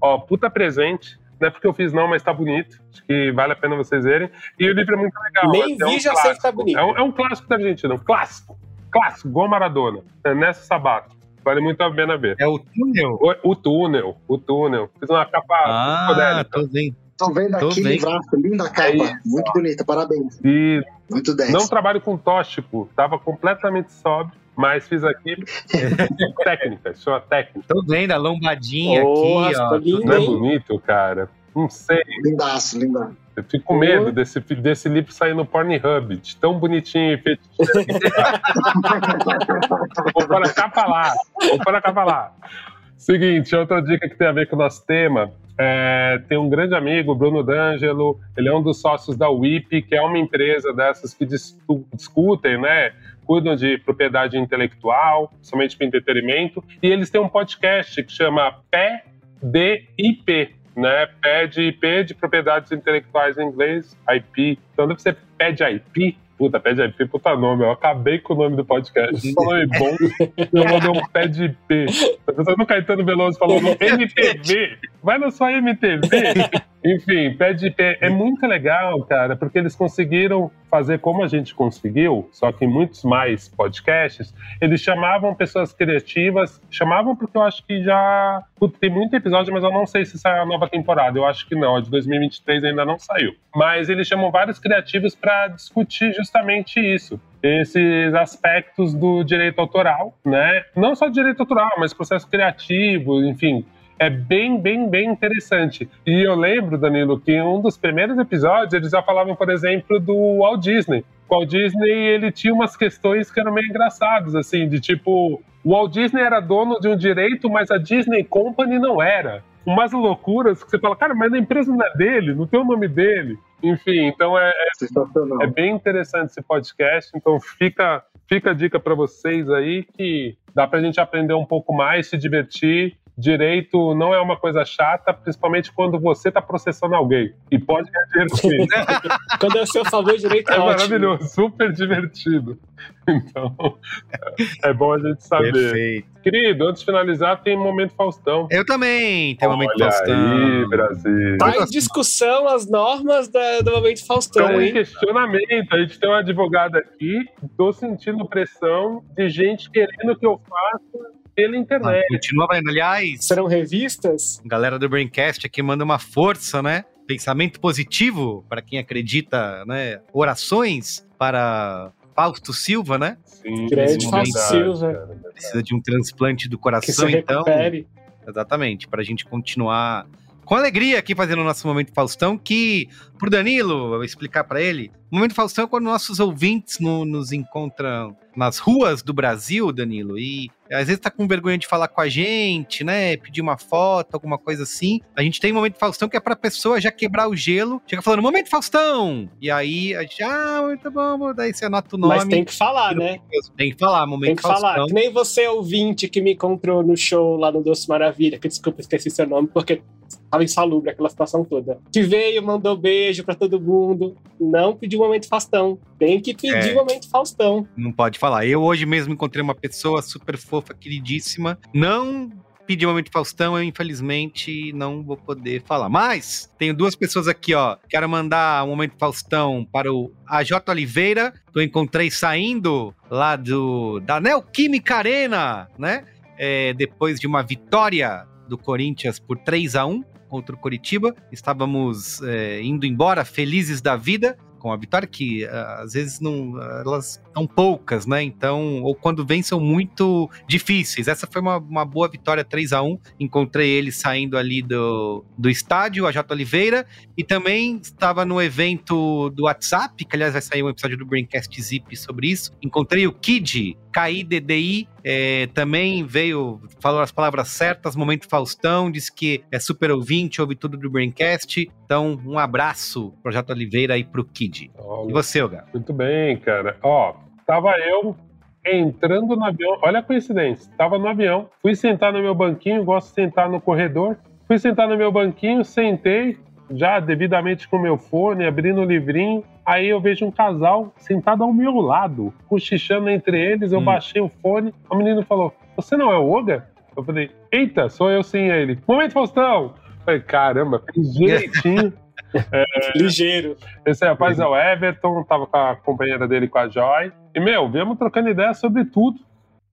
Ó, puta presente. Não é porque eu fiz não, mas tá bonito. Acho que vale a pena vocês verem. E o livro é muito legal. Nem é vi, um já sei que tá bonito. É um, é um clássico da Argentina, um clássico. Clássico, igual Maradona. É nessa Sabato. Vale muito a pena ver. É o túnel? O, o túnel, o túnel. Fiz uma capa ah, tô vendo. Tô vendo aqui, livraço, linda capa. É muito bonita, parabéns. E muito 10. Não trabalho com tóxico, tava completamente sóbrio, Mas fiz aqui técnica, chama técnica. Tô vendo a lombadinha Nossa, aqui, tá ó. lindo, Não é bonito, cara? Não sei. Lindaço, lindaço. Eu fico com medo desse, desse livro sair no Pornhub, de tão bonitinho e feito. Vou pôr a capa lá. Vou pôr a capa lá. Seguinte, outra dica que tem a ver com o nosso tema. é, tem um grande amigo, Bruno D'Angelo, ele é um dos sócios da WIP, que é uma empresa dessas que discu- discutem, né? Cuidam de propriedade intelectual, somente para entretenimento, e eles têm um podcast que chama PDIP, né? Pé de propriedades intelectuais em inglês, IP. Então deve ser IP. Puta, Pé de IP, puta nome. Eu acabei com o nome do podcast. Só nome bom. Eu mandei um Pé de IP. Tá pensando no Caetano Veloso falando MTV. Vai na sua MTV. Enfim, Pé de IP é muito legal, cara, porque eles conseguiram fazer como a gente conseguiu, só que em muitos mais podcasts, eles chamavam pessoas criativas, chamavam porque eu acho que já tem muito episódio, mas eu não sei se sai a nova temporada. Eu acho que não, a de 2023 ainda não saiu. Mas eles chamam vários criativos para discutir justamente isso. Esses aspectos do direito autoral, né? Não só direito autoral, mas processo criativo, enfim, é bem, bem, bem interessante. E eu lembro, Danilo, que em um dos primeiros episódios eles já falavam, por exemplo, do Walt Disney. O Walt Disney, ele tinha umas questões que eram meio engraçadas, assim, de tipo, o Walt Disney era dono de um direito, mas a Disney Company não era. Umas loucuras que você fala, cara, mas a empresa não é dele, não tem o nome dele. Enfim, então é, é é bem interessante esse podcast, então fica, fica a dica para vocês aí que dá pra gente aprender um pouco mais, se divertir. Direito não é uma coisa chata, principalmente quando você tá processando alguém. E pode ganhar dinheiro com isso. Quando é o seu favor, direito é, É ótimo. maravilhoso, super divertido. Então, é bom a gente saber. Perfeito. Querido, antes de finalizar, tem Momento Faustão. Eu também, tem um momento Olha Faustão. aí, Brasil. Tá em discussão as normas da- do momento Faustão, Estão em hein? questionamento. A gente tem um advogado aqui. Tô sentindo pressão de gente querendo que eu faça pela Ah, internet. continua vendo. Aliás, Serão revistas? a galera do Braincast aqui manda uma força, né? Pensamento positivo para quem acredita, né? Orações para Fausto Silva, né? Sim, Grande Fausto Silva. cara, verdade. Precisa de um transplante do Que coração, se então. Exatamente, para a gente continuar com alegria aqui fazendo o nosso Momento Faustão, que, pro Danilo, eu explicar para ele, o Momento Faustão é quando nossos ouvintes no- nos encontram nas ruas do Brasil, Danilo, e às vezes tá com vergonha de falar com a gente, né, pedir uma foto, alguma coisa assim. A gente tem Momento Faustão que é pra pessoa já quebrar o gelo, chega falando, Momento Faustão! E aí a gente, ah, muito bom, daí você anota o nome. Mas tem que falar, né? Tem que falar, Momento Tem que Faustão. falar. Que nem você, ouvinte, que me encontrou no show lá no Doce Maravilha, que desculpa, esqueci seu nome, porque tava insalubre aquela situação toda. Que veio, mandou beijo pra todo mundo. Não pediu momento Faustão. Tem que pedir É. momento Faustão. Não pode falar. Eu hoje mesmo encontrei uma pessoa super fofa, queridíssima. Não pedi um momento Faustão, eu infelizmente não vou poder falar. Mas tenho duas pessoas aqui, ó. Quero mandar um momento Faustão para o AJ Oliveira, que eu encontrei saindo lá do da Neoquímica Arena, né? É, depois de uma vitória do Corinthians por 3 a 1 contra o Coritiba. Estávamos é, indo embora felizes da vida com a vitória, que ah, às vezes não, elas são poucas, né? Então, ou quando vêm são muito difíceis. Essa foi uma, uma boa vitória 3 a 1 Encontrei ele saindo ali do, do estádio, a J. Oliveira, e também estava no evento do WhatsApp, que aliás vai sair um episódio do Braincast Zip sobre isso. Encontrei o Kid, KIDDI, é, também veio, falou as palavras certas, momento Faustão, disse que é super ouvinte, ouve tudo do Braincast. Então, um abraço pro J. Oliveira e pro Kid. E você, Olga? Muito bem, cara. Ó, tava eu entrando no avião. Olha a coincidência. Tava no avião, fui sentar no meu banquinho, gosto de sentar no corredor. Fui sentar no meu banquinho, sentei, já devidamente com o meu fone, abrindo o livrinho. Aí eu vejo um casal sentado ao meu lado, cochichando entre eles. Eu Hum. baixei o fone. O menino falou: Você não é o Oga? Eu falei: Eita, sou eu sim. Aí ele: Momento Faustão. Eu falei: Caramba, fez direitinho. Ligeiro. Esse rapaz é o Everton, tava com a companheira dele, com a Joy. E, meu, viemos trocando ideia sobre tudo.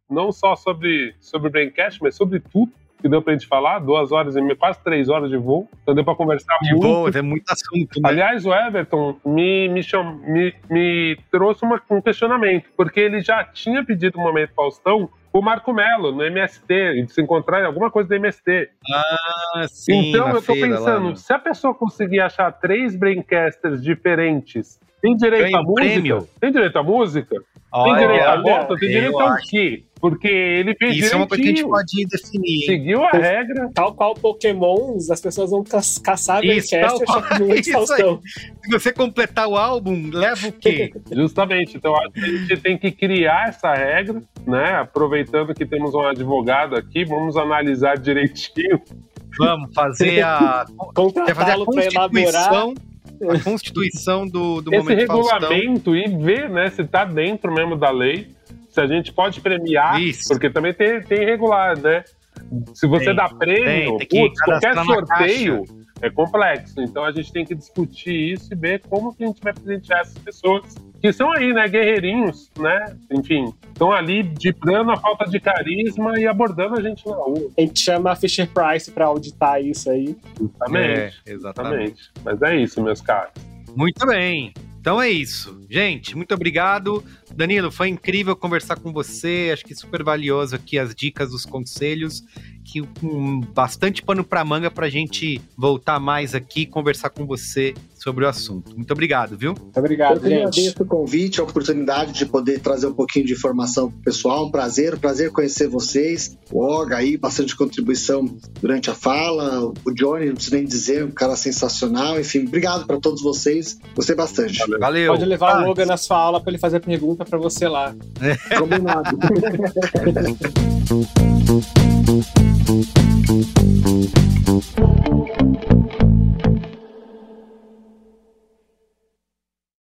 Não só sobre, sobre o Braincast, mas sobre tudo. que deu pra gente falar, duas horas e meia, quase três horas de voo. Então deu pra conversar De muito. boa, é muito assunto, né? Aliás, o Everton me, me, cham, me, me trouxe uma- um questionamento, porque ele já tinha pedido um momento Faustão o Marco Melo no MST, de se encontrar em alguma coisa do MST. Ah, sim, então eu tô feira lá, pensando, né? se a pessoa conseguir achar três braincasters diferentes, tem direito à música? prêmio? Tem direito à música? tem Olha, direito à volta? Tem direito ao quê? Porque ele fez Isso é uma coisa que a gente pode definir. Seguiu a regra. Tal qual Pokémons, as pessoas vão ca caçar Isso, tal qual. no Isso aí. Se você completar o álbum, leva o quê? Justamente. Então, acho que a gente tem que criar essa regra, né? Aproveitando que temos um advogado aqui, vamos analisar direitinho. Vamos fazer a. Quer fazer a constituição. A constituição do, do esse momento Faustão. regulamento e ver, né, se tá dentro mesmo da lei, se a gente pode premiar, Isso. porque também tem, tem regular, né? Se você Tem, dá prêmio, tem, tem que putz, qualquer sorteio é complexo. Então a gente tem que discutir isso e ver como que a gente vai presentear essas pessoas que são aí, né, guerreirinhos, né? Enfim, estão ali dibrando a falta de carisma e abordando a gente na rua. A gente chama a Fisher Price para auditar isso aí. Justamente. É, exatamente. Exatamente. Mas é isso, meus caros. Muito bem. Então é isso. Gente, muito obrigado. Danilo, foi incrível conversar com você. Acho que super valioso aqui as dicas, os conselhos. Que com bastante pano pra manga pra gente voltar mais aqui e conversar com você sobre o assunto. Muito obrigado, viu? Muito obrigado, Eu gente. agradeço o convite, a oportunidade de poder trazer um pouquinho de informação pro pessoal. Um prazer, um prazer conhecer vocês. O Olga aí, bastante contribuição durante a fala. O Johnny, não preciso nem dizer, um cara sensacional. Enfim, obrigado para todos vocês. Gostei bastante. Valeu. Pode levar Ah, o Logan na sua aula para ele fazer pergunta para você lá. Combinado.